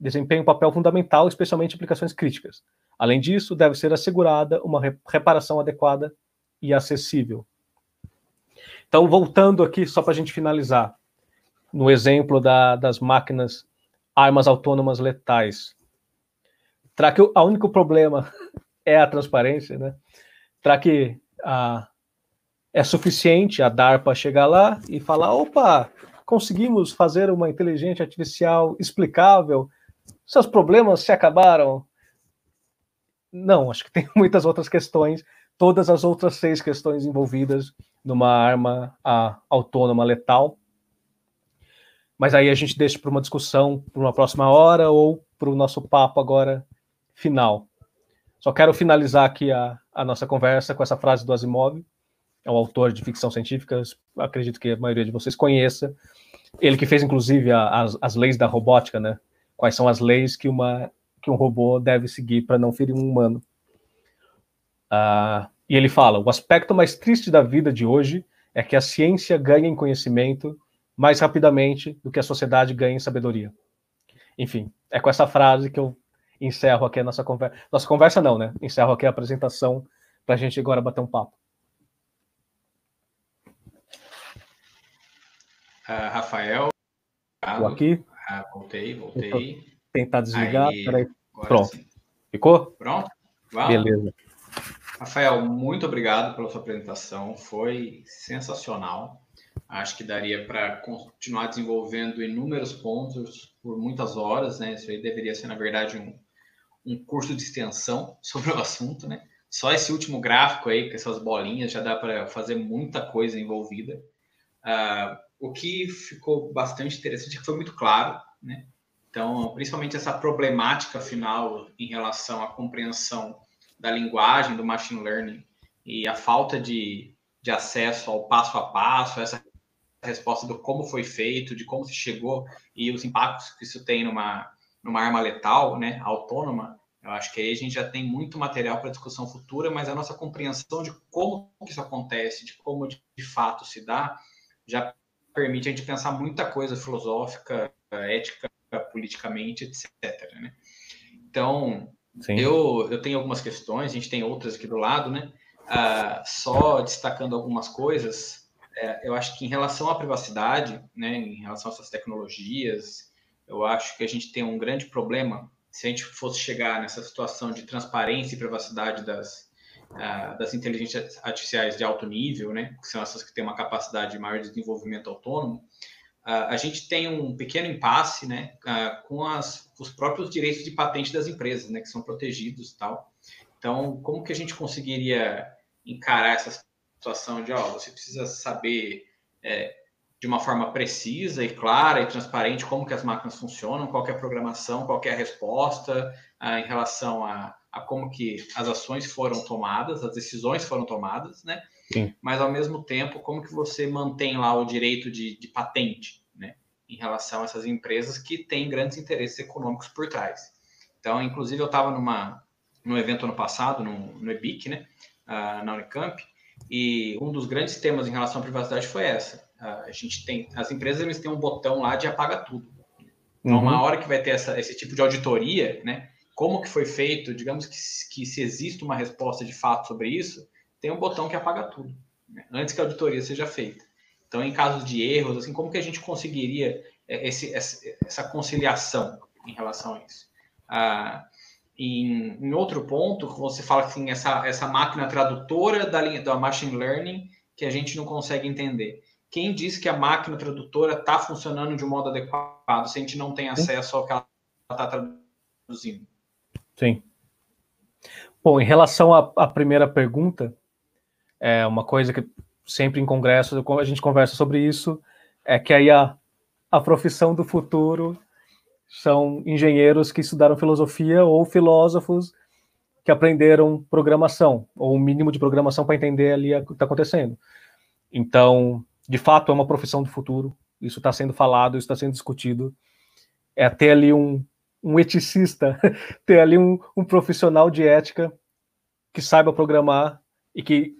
desempenha um papel fundamental, especialmente em aplicações críticas. Além disso, deve ser assegurada uma reparação adequada e acessível. Então, voltando aqui, só para a gente finalizar, no exemplo da, das máquinas armas autônomas letais. Será que o único problema é a transparência, né? Será que a, é suficiente a DARPA chegar lá e falar, opa, conseguimos fazer uma inteligência artificial explicável, seus problemas se acabaram? Não, acho que tem muitas outras questões, todas as outras seis questões envolvidas numa arma a, autônoma letal mas aí a gente deixa para uma discussão para uma próxima hora ou para o nosso papo agora final. Só quero finalizar aqui a, a nossa conversa com essa frase do Asimov, é um autor de ficção científica, acredito que a maioria de vocês conheça. Ele que fez, inclusive, a, as, as leis da robótica, né? Quais são as leis que, uma, que um robô deve seguir para não ferir um humano. Uh, e ele fala: o aspecto mais triste da vida de hoje é que a ciência ganha em conhecimento mais rapidamente do que a sociedade ganha em sabedoria. Enfim, é com essa frase que eu encerro aqui a nossa conversa. Nossa conversa não, né? Encerro aqui a apresentação para a gente agora bater um papo. Uh, Rafael. Estou aqui. Ah, voltei, voltei. tentar desligar. Aí. Pronto. Sim. Ficou? Pronto? Vamos. Beleza. Rafael, muito obrigado pela sua apresentação. Foi sensacional. Acho que daria para continuar desenvolvendo inúmeros pontos por muitas horas, né? Isso aí deveria ser, na verdade, um, um curso de extensão sobre o assunto, né? Só esse último gráfico aí, com essas bolinhas, já dá para fazer muita coisa envolvida. Uh, o que ficou bastante interessante é que foi muito claro, né? Então, principalmente essa problemática final em relação à compreensão da linguagem do machine learning e a falta de, de acesso ao passo a passo, essa resposta do como foi feito, de como se chegou e os impactos que isso tem numa, numa arma letal, né, autônoma, eu acho que aí a gente já tem muito material para discussão futura, mas a nossa compreensão de como isso acontece, de como de, fato se dá, já permite a gente pensar muita coisa filosófica, ética, politicamente, etc. Né? Então, eu, eu tenho algumas questões, a gente tem outras aqui do lado, né? Uh, só destacando algumas coisas, é, eu acho que em relação à privacidade, né, em relação a essas tecnologias, eu acho que a gente tem um grande problema se a gente fosse chegar nessa situação de transparência e privacidade das, uh, das inteligências artificiais de alto nível, né, que são essas que têm uma capacidade de maior desenvolvimento autônomo, uh, a gente tem um pequeno impasse né, uh, com as, os próprios direitos de patente das empresas, né, que são protegidos e tal. Então, como que a gente conseguiria encarar essa situação de, ó, você precisa saber é, de uma forma precisa e clara e transparente como que as máquinas funcionam, qual é a programação, qual é a resposta ah, em relação a, a, como que as ações foram tomadas, as decisões foram tomadas, né? Sim. Mas ao mesmo tempo, como que você mantém lá o direito de, de patente, né? Em relação a essas empresas que têm grandes interesses econômicos por trás. Então, inclusive, eu estava numa num evento ano passado, no, no EBIC, né? Uh, na Unicamp, e um dos grandes temas em relação à privacidade foi essa. A gente tem, as empresas eles têm um botão lá de apagar tudo. Então, uhum. uma hora que vai ter essa, esse tipo de auditoria, né? Como que foi feito? Digamos que, que se existe uma resposta de fato sobre isso, tem um botão que apaga tudo, né? antes que a auditoria seja feita. Então, em casos de erros, assim, como que a gente conseguiria é, esse, essa conciliação em relação a isso? Ah, em, em, outro ponto, você fala assim, essa, essa máquina tradutora da, linha, da machine learning que a gente não consegue entender. Quem diz que a máquina tradutora está funcionando de um modo adequado se a gente não tem acesso ao que ela está traduzindo? Sim. Bom, em relação à, à primeira pergunta, é uma coisa que sempre em congresso a gente conversa sobre isso, é que aí a, a profissão do futuro são engenheiros que estudaram filosofia ou filósofos que aprenderam programação, ou um mínimo de programação para entender ali o que está acontecendo. Então, de fato, é uma profissão do futuro, isso está sendo falado, isso está sendo discutido. É ter ali um, um eticista, ter ali um, um profissional de ética que saiba programar e que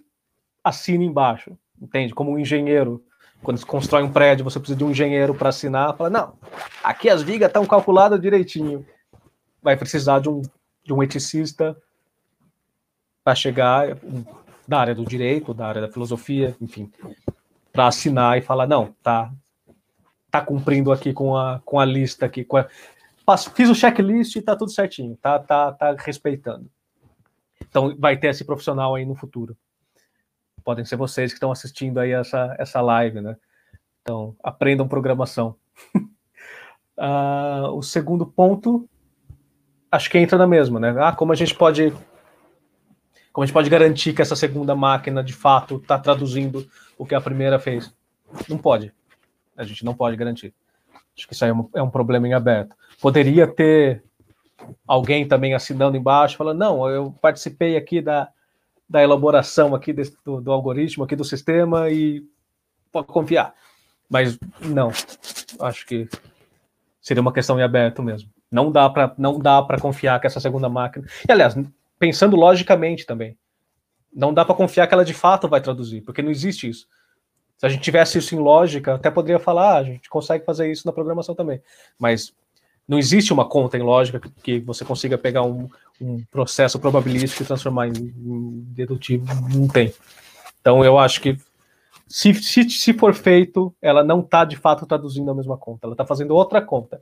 assine embaixo, entende? Como um engenheiro quando se constrói um prédio, você precisa de um engenheiro para assinar. Fala, não, aqui as vigas estão calculadas direitinho. Vai precisar de um, de um eticista para chegar da área do direito, da área da filosofia, enfim, para assinar e falar, não, tá, tá cumprindo aqui com a, com a lista aqui, com a, fiz o checklist e tá tudo certinho, tá, tá, tá respeitando. Então vai ter esse profissional aí no futuro podem ser vocês que estão assistindo aí essa, essa live, né? Então, aprendam programação. uh, o segundo ponto, acho que entra na mesma, né? Ah, como a gente pode como a gente pode garantir que essa segunda máquina de fato está traduzindo o que a primeira fez? Não pode. A gente não pode garantir. Acho que isso aí é um, é um problema em aberto. Poderia ter alguém também assinando embaixo, falando, não, eu participei aqui da, da elaboração aqui desse, do, do, algoritmo, aqui do sistema e pode confiar. Mas não, acho que seria uma questão em aberto mesmo. Não dá para não dá para confiar que essa segunda máquina. E aliás, pensando logicamente também, não dá para confiar que ela de fato vai traduzir, porque não existe isso. Se a gente tivesse isso em lógica, até poderia falar, ah, a gente consegue fazer isso na programação também. Mas não existe uma conta em lógica que você consiga pegar um, um processo probabilístico e transformar em, em, dedutivo. Não tem. Então eu acho que se, se, se for feito, ela não está de fato traduzindo a mesma conta, ela está fazendo outra conta.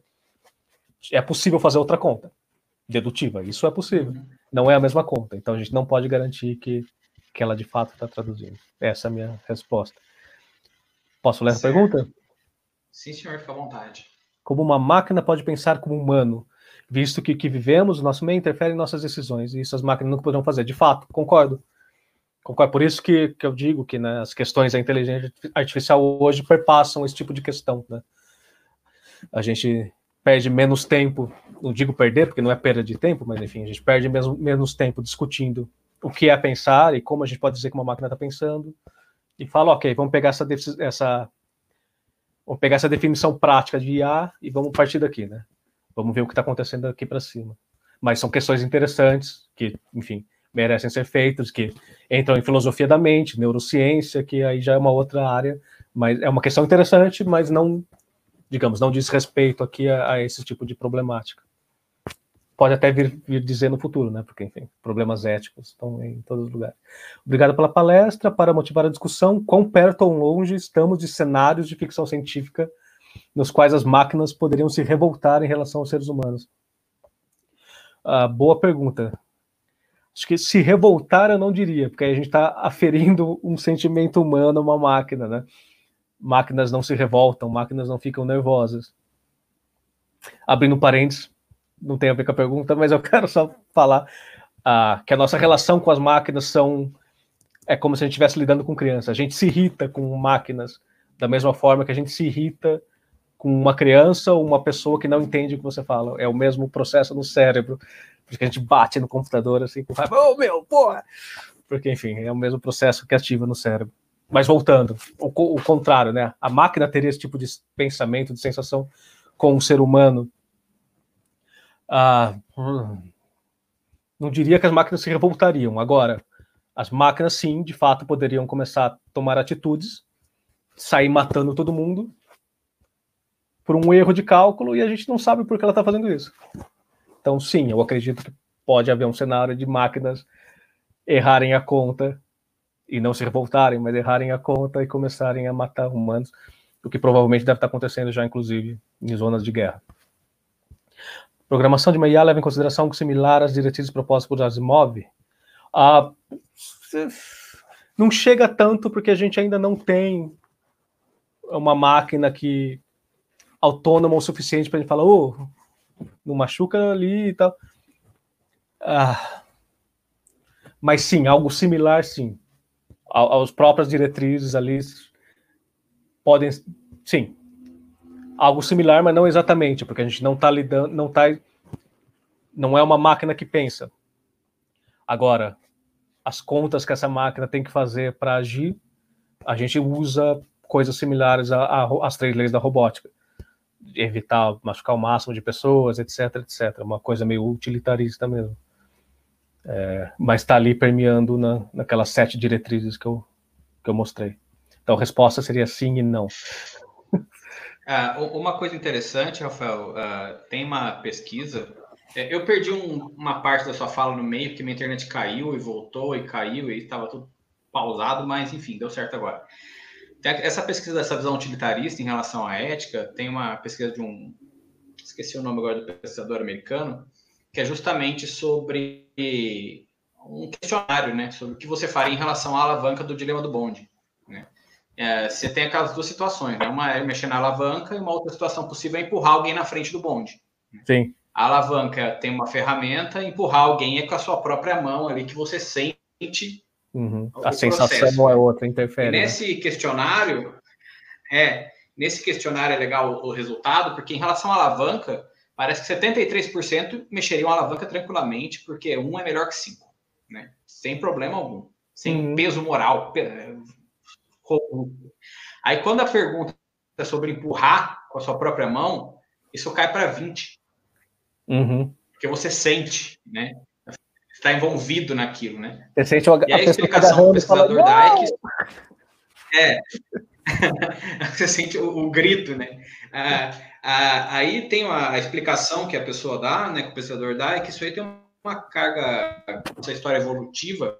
É possível fazer outra conta dedutiva, isso é possível. Não é a mesma conta, então a gente não pode garantir que, que ela de fato está traduzindo. Essa é a minha resposta. Posso ler a pergunta? Sim, senhor, fica à vontade como uma máquina pode pensar como humano, visto que o que vivemos, o nosso meio interfere em nossas decisões, e isso as máquinas nunca poderão fazer. De fato, concordo. Concordo. Por isso que, que eu digo que né, as questões da inteligência artificial hoje perpassam esse tipo de questão. Né? A gente perde menos tempo, não digo perder, porque não é perda de tempo, mas enfim, a gente perde mesmo, menos tempo discutindo o que é pensar e como a gente pode dizer que uma máquina está pensando, e fala, ok, vamos pegar essa, essa Vamos pegar essa definição prática de IA e vamos partir daqui, né? Vamos ver o que está acontecendo aqui para cima. Mas são questões interessantes que, enfim, merecem ser feitas, que entram em filosofia da mente, neurociência, que aí já é uma outra área, mas é uma questão interessante, mas não, digamos, não diz respeito aqui a, a esse tipo de problemática. pode até vir, vir dizer no futuro, né? Porque, enfim, problemas éticos estão em todos os lugares. Obrigado pela palestra. Para motivar a discussão, quão perto ou longe estamos de cenários de ficção científica nos quais as máquinas poderiam se revoltar em relação aos seres humanos? Ah, boa pergunta. Acho que se revoltar eu não diria, porque a gente está aferindo um sentimento humano a uma máquina, né? Máquinas não se revoltam, máquinas não ficam nervosas. Abrindo parênteses, não tem a ver com a pergunta, mas eu quero só falar ah, que a nossa relação com as máquinas são é como se a gente estivesse lidando com criança. A gente se irrita com máquinas da mesma forma que a gente se irrita com uma criança ou uma pessoa que não entende o que você fala. É o mesmo processo no cérebro, porque a gente bate no computador assim com raiva, oh meu, porra! Porque, enfim, é o mesmo processo que ativa no cérebro. Mas voltando, o, o contrário, né? A máquina teria esse tipo de pensamento, de sensação com o ser humano ah, não diria que as máquinas se revoltariam. Agora, as máquinas, sim, de fato, poderiam começar a tomar atitudes, sair matando todo mundo por um erro de cálculo e a gente não sabe por que ela está fazendo isso. Então, sim, eu acredito que pode haver um cenário de máquinas errarem a conta e não se revoltarem, mas errarem a conta e começarem a matar humanos, o que provavelmente deve estar acontecendo já, inclusive, em zonas de guerra. Programação de uma IA leva em consideração algo similar às diretrizes propostas por Asimov? Ah, não chega tanto porque a gente ainda não tem uma máquina que autônoma o suficiente para gente falar, oh, não machuca ali e tal. Ah, mas sim, algo similar, sim. Aos próprias diretrizes ali podem, sim, algo similar, mas não exatamente, porque a gente não está lidando, não tá, não é uma máquina que pensa. Agora, as contas que essa máquina tem que fazer para agir, a gente usa coisas similares às três leis da robótica, evitar machucar o máximo de pessoas, etc, etc. Uma coisa meio utilitarista mesmo. É, mas está ali permeando na, naquelas sete diretrizes que eu, que eu mostrei. Então, a resposta seria sim e não. Uh, uma coisa interessante, Rafael, uh, tem uma pesquisa. É, eu perdi um, uma parte da sua fala no meio, porque minha internet caiu e voltou e caiu e estava tudo pausado, mas enfim, deu certo agora. Essa pesquisa dessa visão utilitarista em relação à ética, tem uma pesquisa de um. Esqueci o nome agora do pesquisador americano, que é justamente sobre um questionário, né? Sobre o que você faria em relação à alavanca do dilema do bonde. Né? é, você tem aquelas duas situações, né? Uma é mexer na alavanca e uma outra situação possível é empurrar alguém na frente do bonde. Sim. A alavanca tem uma ferramenta, empurrar alguém é com a sua própria mão ali que você sente. Uhum. A sensação processo. é outra, interfere. E né? nesse né? questionário, é, nesse questionário é legal o resultado, porque em relação à alavanca, parece que 73% mexeriam a alavanca tranquilamente, porque um é melhor que cinco, né? Sem problema algum, sem uhum. peso moral, corrupto. Aí, quando a pergunta é sobre empurrar com a sua própria mão, isso cai para 20. Uhum. Porque você sente, né? Está envolvido naquilo, né? Você sente o, e a, a explicação do pesquisador é que. É. você sente o, o grito, né? Ah, ah, aí tem a, a, explicação que a pessoa dá, né? Que o pesquisador dá, é que isso aí tem uma carga, essa história evolutiva,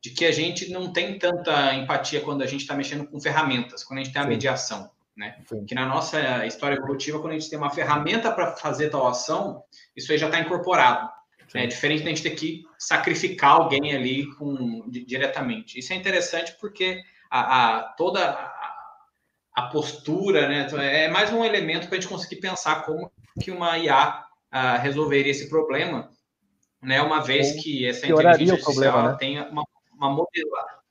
de que a gente não tem tanta empatia quando a gente está mexendo com ferramentas, quando a gente tem a Sim. mediação. Né? Sim. Que na nossa história evolutiva, quando a gente tem uma ferramenta para fazer tal ação, isso aí já está incorporado. É diferente da gente ter que sacrificar alguém ali com, diretamente. Isso é interessante porque a, a toda a, a, postura né, é mais um elemento para a gente conseguir pensar como que uma IA a, ah, resolveria esse problema, né, uma vez que essa inteligência artificial problema, né? tem uma uma modelar.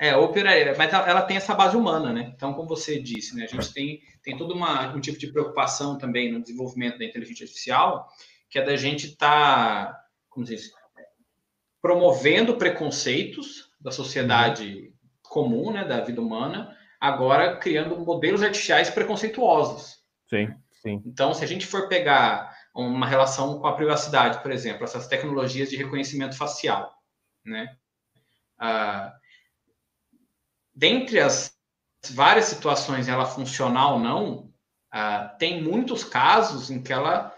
É, operaria, mas ela tem essa base humana, né? Então, como você disse, né, a gente tem, tem todo uma, um tipo de preocupação também no desenvolvimento da inteligência artificial, que é da gente estar, tá, como diz, promovendo preconceitos da sociedade comum, né, da vida humana, agora criando modelos artificiais preconceituosos. Sim, sim. Então, se a gente for pegar uma relação com a privacidade, por exemplo, essas tecnologias de reconhecimento facial, né? ah, dentre as várias situações ela funcionar ou não, ah, tem muitos casos em que ela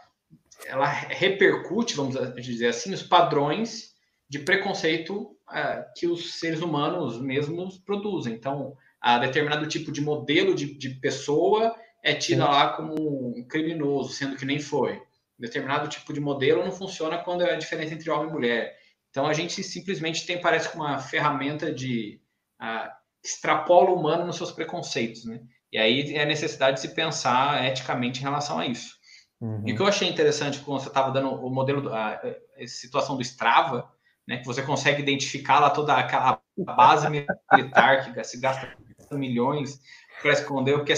ela repercute, vamos dizer assim, os padrões de preconceito uh, que os seres humanos mesmos produzem. Então, a determinado tipo de modelo de, de pessoa é tida lá como um criminoso, sendo que nem foi. Determinado tipo de modelo não funciona quando é a diferença entre homem e mulher. Então a gente simplesmente tem, parece uma ferramenta de uh, extrapola o humano nos seus preconceitos, né? E aí é a necessidade de se pensar eticamente em relação a isso. Uhum. E o que eu achei interessante quando você estava dando o modelo, a, a, situação do Strava, né, que você consegue identificar lá toda aquela base militar que se gasta milhões para esconder o que é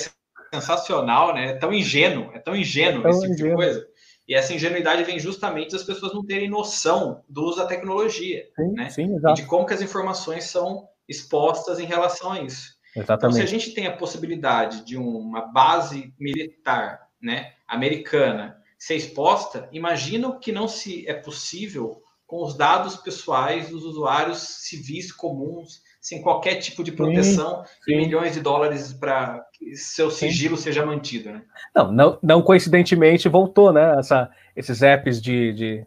sensacional, né? É tão ingênuo, é tão ingênuo é tão esse tipo ingênuo. de coisa. E essa ingenuidade vem justamente das pessoas não terem noção do uso da tecnologia, sim, né? Sim, e de como que as informações são expostas em relação a isso. Exatamente. Então, se a gente tem a possibilidade de uma base militar, né, americana, ser exposta, imagino que não se é possível com os dados pessoais dos usuários civis comuns, sem qualquer tipo de proteção sim, sim. e milhões de dólares para que seu sigilo sim. seja mantido, né? Não, não, não coincidentemente voltou, né? Essa, esses apps de, de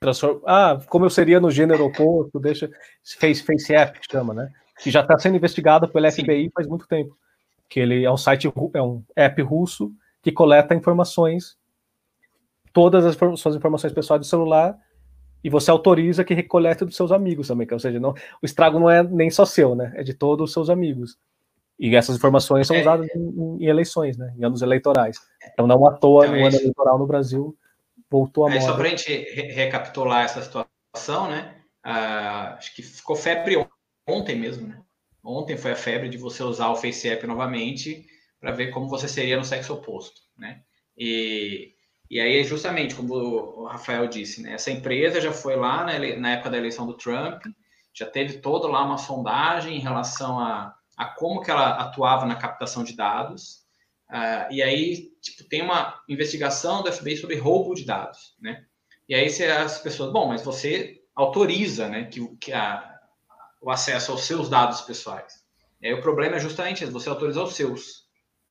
transform... ah, como eu seria no gênero oposto, deixa Face Face App que chama, né? Que já está sendo investigado pelo FBI faz muito tempo. Que ele é um site, é um app russo que coleta informações, todas as suas informações pessoais do celular e você autoriza que recolete dos seus amigos também, ou seja, não, o estrago não é nem só seu, né? É de todos os seus amigos. E essas informações são é, usadas em, em, eleições, né? Em anos eleitorais. Então, não à toa, então, no é ano eleitoral no Brasil, voltou a moda. Só para a gente re recapitular essa situação, né? Ah, acho que ficou febre ontem mesmo, né? Ontem foi a febre de você usar o FaceApp novamente para ver como você seria no sexo oposto, né? E e aí, justamente, como o Rafael disse, né, essa empresa já foi lá na, na, época da eleição do Trump, já teve toda lá uma sondagem em relação a, a como que ela atuava na captação de dados. Uh, e aí, tipo, tem uma investigação do FBI sobre roubo de dados, né? E aí as pessoas, bom, mas você autoriza, né, que, que a, o acesso aos seus dados pessoais. E aí o problema é justamente você autorizar os seus,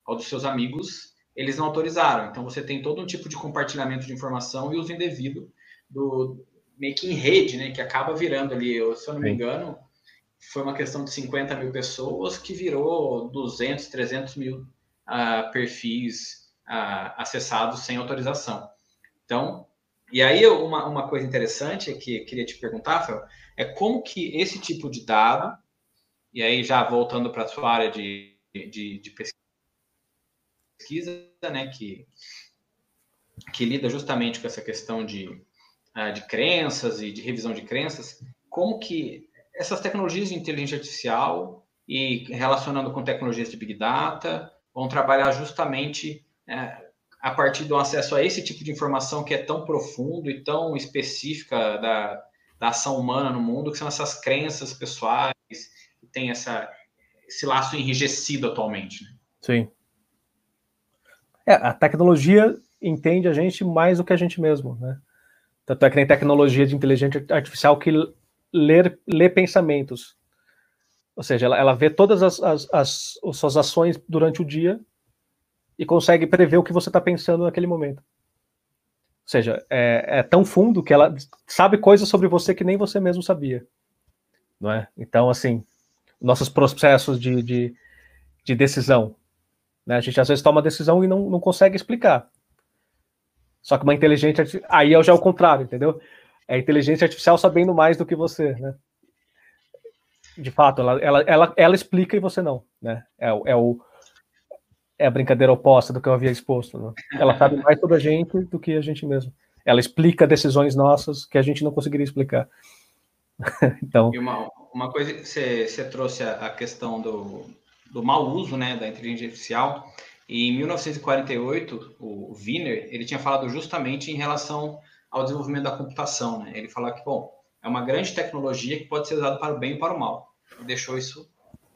ao dos seus amigos eles não autorizaram. Então você tem todo um tipo de compartilhamento de informação e uso indevido do meio que em rede, né? Que acaba virando ali, se eu não me engano, foi uma questão de 50 mil pessoas que virou 200, 300 mil uh, perfis uh, acessados sem autorização. Então, e aí uma, uma coisa interessante que eu queria te perguntar, Rafael, é como que esse tipo de dado, e aí já voltando para a sua área de, de, de pesquisa, pesquisa, né, que, que lida justamente com essa questão de, uh, de crenças e de revisão de crenças, como que essas tecnologias de inteligência artificial e relacionando com tecnologias de Big Data vão trabalhar justamente uh, a partir do acesso a esse tipo de informação que é tão profundo e tão específica da, da ação humana no mundo, que são essas crenças pessoais, que tem essa, esse laço enrijecido atualmente. Né? Sim. É, a tecnologia entende a gente mais do que a gente mesmo, né? Tanto é que tem tecnologia de inteligência artificial que lê, lê pensamentos. Ou seja, ela, ela vê todas as, as, as, as suas ações durante o dia e consegue prever o que você está pensando naquele momento. Ou seja, é, é, tão fundo que ela sabe coisas sobre você que nem você mesmo sabia. Não é? Então, assim, nossos processos de, de, de decisão, né? A gente às vezes toma uma decisão e não, não consegue explicar. Só que uma inteligência aí é já o contrário, entendeu? É a inteligência artificial sabendo mais do que você, né? De fato, ela, ela, ela, ela explica e você não, né? É, é, o, é a brincadeira oposta do que eu havia exposto. Né? Ela sabe mais sobre a gente do que a gente mesmo. Ela explica decisões nossas que a gente não conseguiria explicar. então. E uma, uma coisa que você, você trouxe a, questão do, do mau uso né, da inteligência artificial. E em 1948, o Wiener ele tinha falado justamente em relação ao desenvolvimento da computação. Né? Ele falou que, bom, é uma grande tecnologia que pode ser usada para o bem e para o mal. Ele deixou isso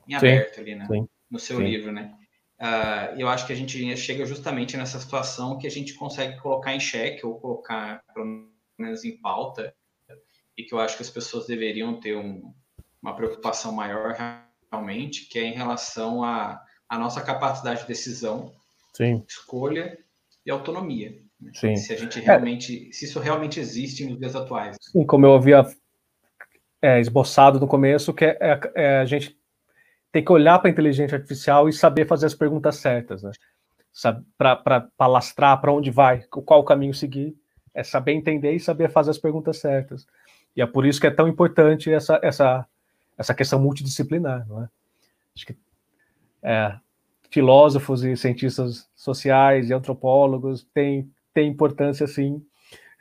em aberto sim, ali, né? Sim, no seu sim. livro, né? Uh, eu acho que a gente chega justamente nessa situação que a gente consegue colocar em xeque ou colocar, pelo menos, em pauta e que eu acho que as pessoas deveriam ter um, uma preocupação maior realmente, que é em relação à a, a, nossa capacidade de decisão, Sim. escolha e autonomia. Sim. Se a gente realmente, é. se isso realmente existe nos dias atuais. Sim, como eu havia é, esboçado no começo, que é, é, é a gente tem que olhar para a inteligência artificial e saber fazer as perguntas certas, né? Para palastrar para onde vai, qual o caminho seguir, é saber entender e saber fazer as perguntas certas. E é por isso que é tão importante essa, essa, essa questão multidisciplinar, não é? Acho que é, filósofos e cientistas sociais e antropólogos têm, têm importância, sim,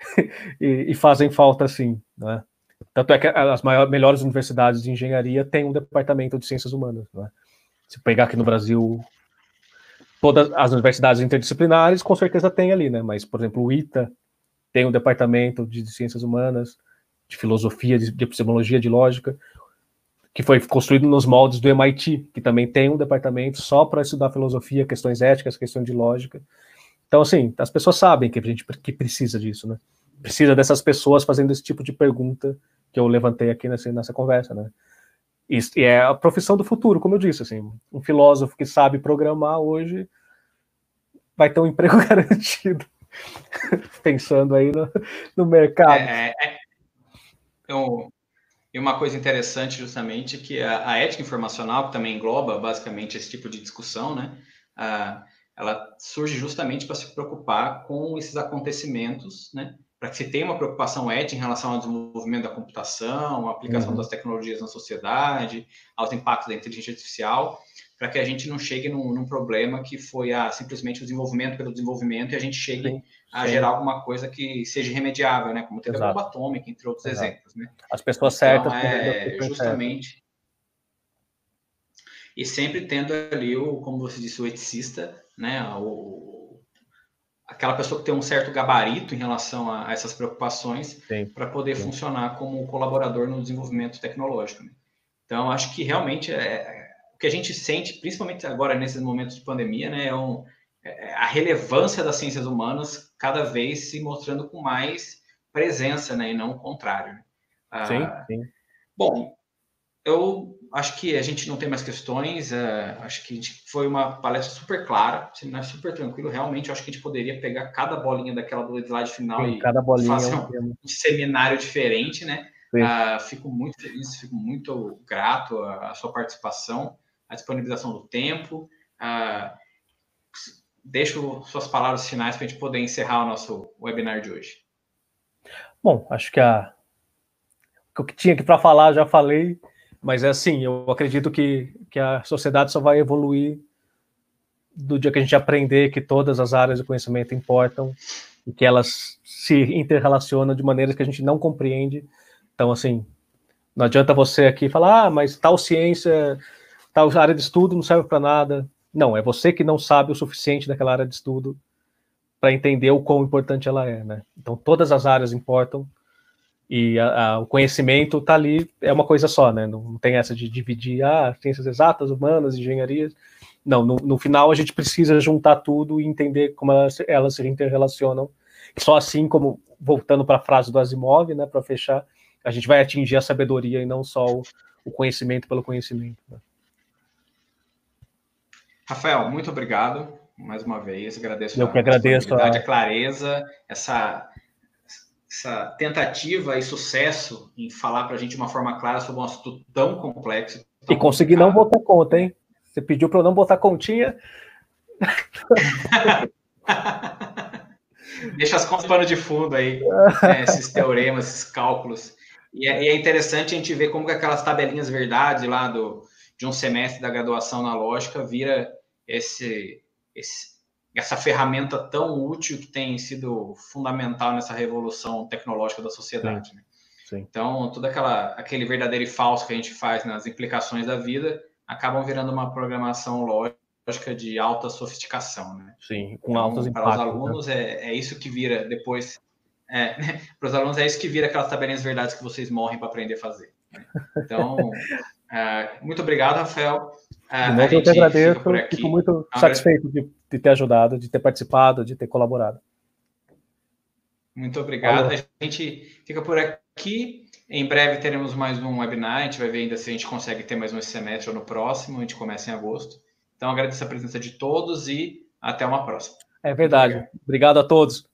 e, e, fazem falta, sim, não é? Tanto é que as maiores, melhores universidades de engenharia têm um departamento de ciências humanas. Né? Se pegar aqui no Brasil, todas as universidades interdisciplinares, com certeza tem ali, né? Mas, por exemplo, o ITA tem um departamento de ciências humanas, de filosofia, de, de epistemologia, de lógica, que foi construído nos moldes do MIT, que também tem um departamento só para estudar filosofia, questões éticas, questões de lógica. Então, assim, as pessoas sabem que a gente que precisa disso, né? precisa dessas pessoas fazendo esse tipo de pergunta que eu levantei aqui nessa, nessa conversa, né? E, é a profissão do futuro, como eu disse, assim, um filósofo que sabe programar hoje vai ter um emprego garantido, pensando aí no, no mercado. É, é, é, eu, e uma coisa interessante, justamente, que a, a, ética informacional, que também engloba basicamente esse tipo de discussão, né? Ah, ela surge justamente para se preocupar com esses acontecimentos, né? para que se tenha uma preocupação ética em relação ao desenvolvimento da computação, a aplicação uhum. das tecnologias na sociedade, aos impactos da inteligência artificial, para que a gente não chegue num, num problema que foi ah, simplesmente o desenvolvimento pelo desenvolvimento e a gente chegue sim, a sim. gerar alguma coisa que seja irremediável, né? Como teve Exato. a bomba atômica, entre outros Exato. exemplos, né? As pessoas então, certas. É, justamente. E sempre tendo ali o, como você disse, o eticista, né? O, aquela pessoa que tem um certo gabarito em relação a, a essas preocupações para poder sim. funcionar como colaborador no desenvolvimento tecnológico. Né? Então, acho que realmente é, é, o que a gente sente, principalmente agora nesses momentos de pandemia, né, é, um, a relevância das ciências humanas cada vez se mostrando com mais presença, né, e não o contrário. Né? Ah, sim, sim. Bom, eu acho que a gente não tem mais questões. Uh, acho que foi uma palestra super clara, seminário super tranquilo. Realmente, acho que a gente poderia pegar cada bolinha daquela do slide final Sim, e bolinha fazer é um, um seminário diferente, né? Uh, fico muito feliz, fico muito grato à, à, sua participação, à disponibilização do tempo. Deixo suas palavras finais para a gente poder encerrar o nosso webinar de hoje. Bom, acho que a o que tinha aqui para falar já falei. Mas é assim, eu acredito que, que a sociedade só vai evoluir do dia que a gente aprender que todas as áreas do conhecimento importam e que elas se interrelacionam de maneiras que a gente não compreende. Então, assim, não adianta você aqui falar, ah, mas tal ciência, tal área de estudo não serve para nada. Não, é você que não sabe o suficiente daquela área de estudo para entender o quão importante ela é, né? Então, todas as áreas importam e a, a, o conhecimento está ali, é uma coisa só, né? Não, não, tem essa de dividir, ah, ciências exatas, humanas, engenharias. Não, no, no, final a gente precisa juntar tudo e entender como elas, elas se interrelacionam. Só assim, como, voltando para a frase do Asimov, né, para fechar, a gente vai atingir a sabedoria e não só o, o conhecimento pelo conhecimento. Né? Rafael, muito obrigado mais uma vez. Agradeço Eu que agradeço a, a clareza, essa essa tentativa e sucesso em falar para a gente de uma forma clara sobre um assunto tão complexo. Tão e conseguir não botar conta, hein? Você pediu para eu não botar continha. Deixa as contas pano de fundo aí, né, esses teoremas, esses cálculos. E é, e é, interessante a gente ver como que aquelas tabelinhas verdade lá do, de um semestre da graduação na lógica vira esse, esse essa ferramenta tão útil que tem sido fundamental nessa revolução tecnológica da sociedade. Sim, né? sim. Então, todo aquela, aquele verdadeiro e falso que a gente faz nas implicações da vida acabam virando uma programação lógica de alta sofisticação. Né? Sim, com então, altos impactos. Para os né? alunos, né? é, é isso que vira depois. É, para os alunos, é isso que vira aquelas tabelinhas verdades que vocês morrem para aprender a fazer. Né? Então, é, muito obrigado, Rafael. Uh, eu que agradeço, fico muito satisfeito de de ter ajudado, de ter participado, de ter colaborado. Muito obrigado. Valeu. A gente fica por aqui. Em breve teremos mais um webinar. A gente vai ver ainda se a gente consegue ter mais um semestre ou no próximo. A gente começa em agosto. Então, agradeço a presença de todos e até uma próxima. É verdade. Obrigado, obrigado a todos.